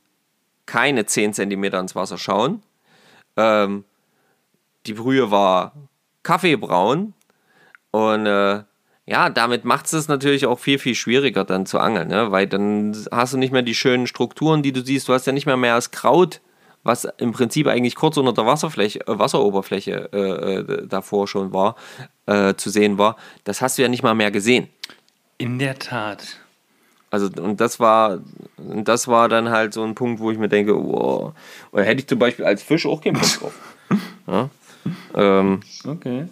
keine 10 cm ins Wasser schauen. Ähm, die Brühe war kaffeebraun und äh, ja, damit macht es natürlich auch viel, viel schwieriger dann zu angeln, ne? weil dann hast du nicht mehr die schönen Strukturen, die du siehst. Du hast ja nicht mehr mehr das Kraut, was im Prinzip eigentlich kurz unter der Wasserfläche, äh, Wasseroberfläche äh, äh, davor schon war, äh, zu sehen war. Das hast du ja nicht mal mehr gesehen. In der Tat. Also, und das war, das war dann halt so ein Punkt, wo ich mir denke, wow, oder hätte ich zum Beispiel als Fisch auch keinen Bock drauf. Ja? Ähm, Okay.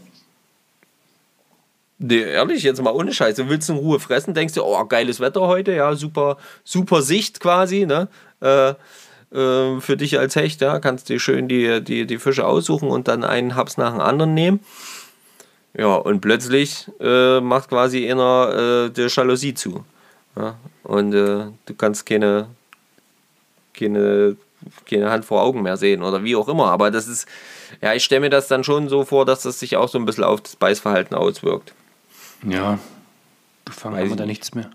Nee, ehrlich, jetzt mal ohne Scheiß. Du willst in Ruhe fressen, denkst du, oh, geiles Wetter heute, ja, super, super Sicht quasi, ne? Äh, äh, für dich als Hecht, ja, kannst dir schön die, die, die Fische aussuchen und dann einen Haps nach dem anderen nehmen. Ja, und plötzlich äh, macht quasi einer äh, der Jalousie zu. Ja? Und äh, du kannst keine, keine, keine Hand vor Augen mehr sehen oder wie auch immer. Aber das ist, ja, ich stelle mir das dann schon so vor, dass das sich auch so ein bisschen auf das Beißverhalten auswirkt. Ja. Gefangen Weiß haben wir ich da nicht. nichts mehr.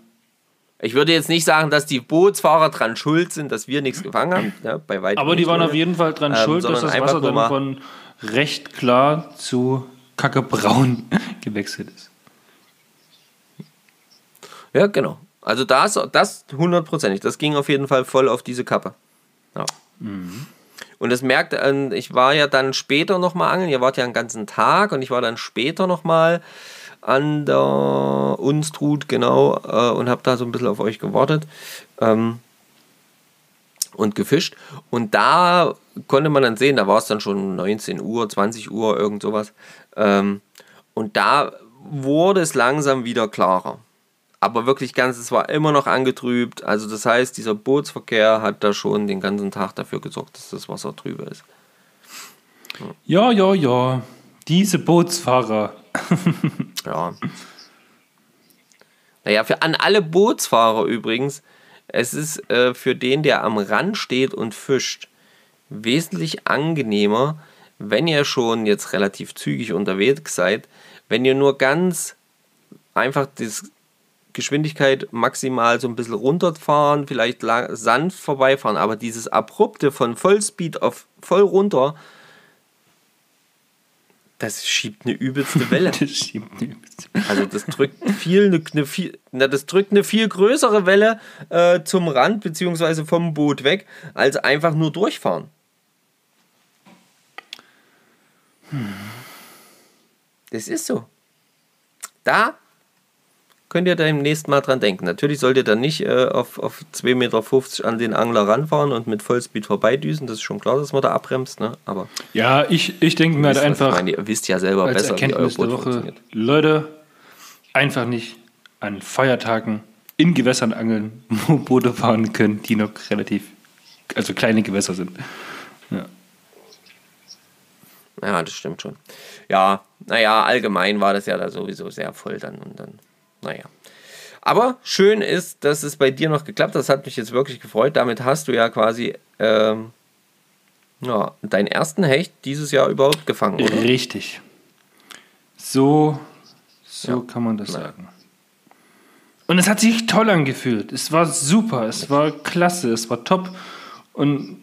Ich würde jetzt nicht sagen, dass die Bootsfahrer dran schuld sind, dass wir nichts gefangen haben. Ja, bei weitem Aber die waren auf jeden Fall dran Ähm, schuld, dass das Wasser dann mal- von recht klar zu kackebraun gewechselt ist. Ja, genau. Also das, das hundertprozentig. Das ging auf jeden Fall voll auf diese Kappe. Ja. Und das merkt, ähm, ich war ja dann später nochmal angeln. Ihr wart ja einen ganzen Tag und ich war dann später nochmal an der Unstrut, genau, äh, und habe da so ein bisschen auf euch gewartet. Ähm, und gefischt. Und da konnte man dann sehen, da war es dann schon 19 Uhr, 20 Uhr, irgend sowas. Ähm, und da wurde es langsam wieder klarer. Aber wirklich ganz, es war immer noch angetrübt. Also das heißt, dieser Bootsverkehr hat da schon den ganzen Tag dafür gesorgt, dass das Wasser trübe ist. Ja, ja, ja. Diese Bootsfahrer. Ja. Naja, für, an alle Bootsfahrer übrigens, es ist äh, für den, der am Rand steht und fischt, wesentlich angenehmer, wenn ihr schon jetzt relativ zügig unterwegs seid, wenn ihr nur ganz einfach das Geschwindigkeit maximal so ein bisschen runterfahren, vielleicht sanft vorbeifahren, aber dieses abrupte von Vollspeed auf voll runter, das schiebt eine übelste Welle. Das schiebt die- Also das drückt viel, eine, eine viel, na, das drückt eine viel größere Welle äh, zum Rand beziehungsweise vom Boot weg, als einfach nur durchfahren. Das ist so. Da könnt ihr da im nächsten Mal dran denken. Natürlich sollt ihr dann nicht äh, auf, auf 2,50 Meter an den Angler ranfahren und mit Vollspeed vorbeidüsen. Das ist schon klar, dass man da abbremst. Ne? Aber Ja, ich, ich denke mir halt einfach meine. ihr wisst ja selber besser, wie euer Erkenntnis Boot funktioniert. Leute, einfach nicht an Feiertagen in Gewässern angeln, wo Boote fahren können, die noch relativ, also kleine Gewässer sind. Ja. Ja, das stimmt schon. Ja, naja, allgemein war das ja da sowieso sehr voll dann und dann, naja. Aber schön ist, dass es bei dir noch geklappt hat. Das hat mich jetzt wirklich gefreut. Damit hast du ja quasi ähm, ja, deinen ersten Hecht dieses Jahr überhaupt gefangen. Oder? Richtig. So, so Ja. kann man das sagen. Und es hat sich toll angefühlt. Es war super, es war klasse, es war top. Und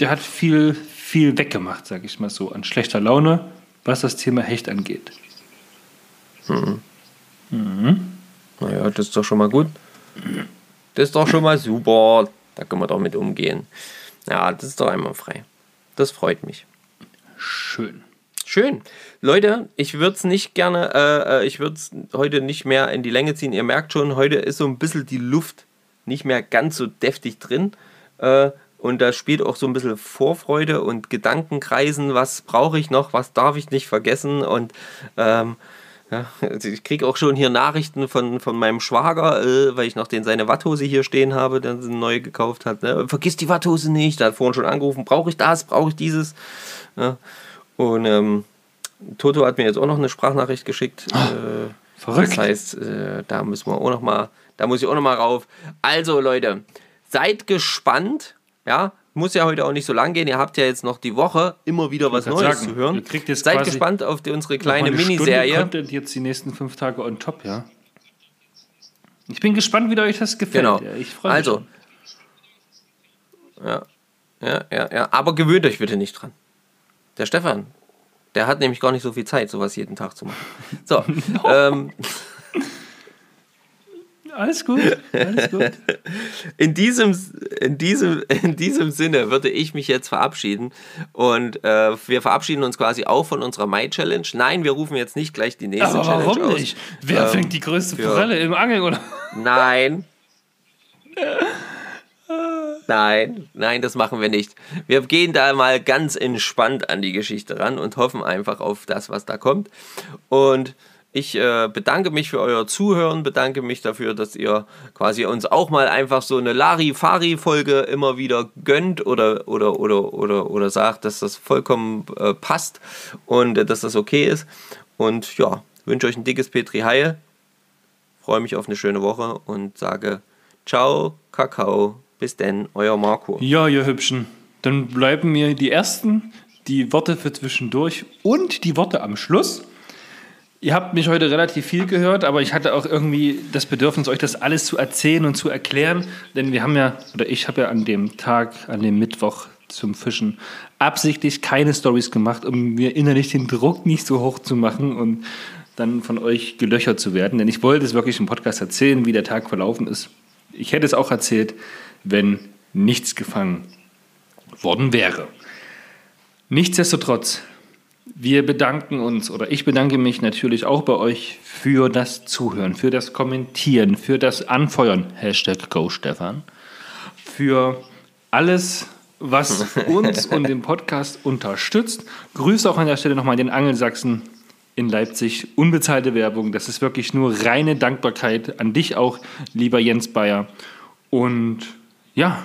der hat viel, viel weggemacht, sag ich mal so, an schlechter Laune, was das Thema Hecht angeht. Naja, das ist doch schon mal gut. Das ist doch schon mal super. Da können wir doch mit umgehen. Ja, das ist doch einmal frei. Das freut mich. Schön. Schön. Leute, ich würde es nicht gerne, äh, äh, ich würde es heute nicht mehr in die Länge ziehen. Ihr merkt schon, heute ist so ein bisschen die Luft nicht mehr ganz so deftig drin. Äh, und da spielt auch so ein bisschen Vorfreude und Gedankenkreisen. Was brauche ich noch? Was darf ich nicht vergessen? Und ähm, ja, also ich kriege auch schon hier Nachrichten von, von meinem Schwager, äh, weil ich noch den seine Watthose hier stehen habe, der sie neu gekauft hat. Ne? Vergiss die Watthose nicht. Der hat vorhin schon angerufen, brauche ich das, brauche ich dieses. Ja. Und ähm, Toto hat mir jetzt auch noch eine Sprachnachricht geschickt. äh, verrückt. Das heißt, äh, da müssen wir auch noch mal, da muss ich auch noch mal rauf. Also Leute, seid gespannt. Ja, muss ja heute auch nicht so lang gehen. Ihr habt ja jetzt noch die Woche immer wieder was Neues sagen, zu hören. ihr kriegt jetzt seid gespannt auf die, unsere kleine eine Stunde Miniserie. Content jetzt die nächsten fünf Tage on top, ja. Ich bin gespannt, wie euch das gefällt. Genau. Ja, ich freue mich. Also, ja, ja, ja, ja. Aber gewöhnt euch bitte nicht dran. Der Stefan, der hat nämlich gar nicht so viel Zeit, sowas jeden Tag zu machen. So, ähm, Alles gut, alles gut. in diesem, in, diesem, in diesem Sinne würde ich mich jetzt verabschieden. Und äh, wir verabschieden uns quasi auch von unserer Mai-Challenge. Nein, wir rufen jetzt nicht gleich die nächste Aber Challenge warum aus. nicht? Wer Ähm, fängt die größte ja. Forelle im Angeln? Oder? Nein. Nein, nein, das machen wir nicht. Wir gehen da mal ganz entspannt an die Geschichte ran und hoffen einfach auf das, was da kommt. Und ich äh, bedanke mich für euer Zuhören, bedanke mich dafür, dass ihr quasi uns auch mal einfach so eine Larifari-Folge immer wieder gönnt oder, oder, oder, oder, oder sagt, dass das vollkommen äh, passt und äh, dass das okay ist. Und ja, wünsche euch ein dickes Petri Heil freue mich auf eine schöne Woche und sage Ciao, Kakao, bis denn, euer Marco. Ja, ihr Hübschen. Dann bleiben mir die ersten, die Worte für zwischendurch und die Worte am Schluss. Ihr habt mich heute relativ viel gehört, aber ich hatte auch irgendwie das Bedürfnis, euch das alles zu erzählen und zu erklären. Denn wir haben ja, oder ich habe ja an dem Tag, an dem Mittwoch zum Fischen, absichtlich keine Stories gemacht, um mir innerlich den Druck nicht so hoch zu machen und dann von euch gelöchert zu werden. Denn ich wollte es wirklich im Podcast erzählen, wie der Tag verlaufen ist. Ich hätte es auch erzählt, wenn nichts gefangen worden wäre. Nichtsdestotrotz wir bedanken uns oder ich bedanke mich natürlich auch bei euch für das Zuhören, für das Kommentieren, für das Anfeuern. Hashtag GoStefan. Für alles, was uns und den Podcast unterstützt. Grüße auch an der Stelle nochmal den Angelsachsen in Leipzig. Unbezahlte Werbung. Das ist wirklich nur reine Dankbarkeit an dich auch, lieber Jens Bayer. Und ja,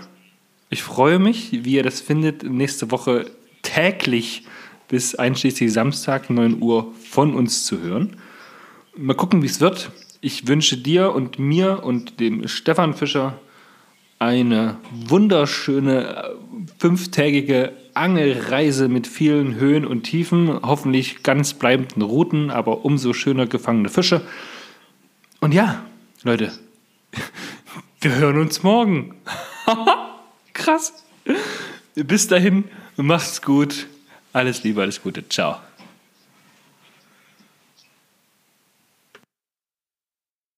ich freue mich, wie ihr das findet, nächste Woche täglich bis einschließlich Samstag 9 Uhr von uns zu hören. Mal gucken, wie es wird. Ich wünsche dir und mir und dem Stefan Fischer eine wunderschöne äh, fünftägige Angelreise mit vielen Höhen und Tiefen, hoffentlich ganz bleibenden Routen, aber umso schöner gefangene Fische. Und ja, Leute, wir hören uns morgen. Krass. Bis dahin, macht's gut. Alles Liebe, alles Gute. Ciao.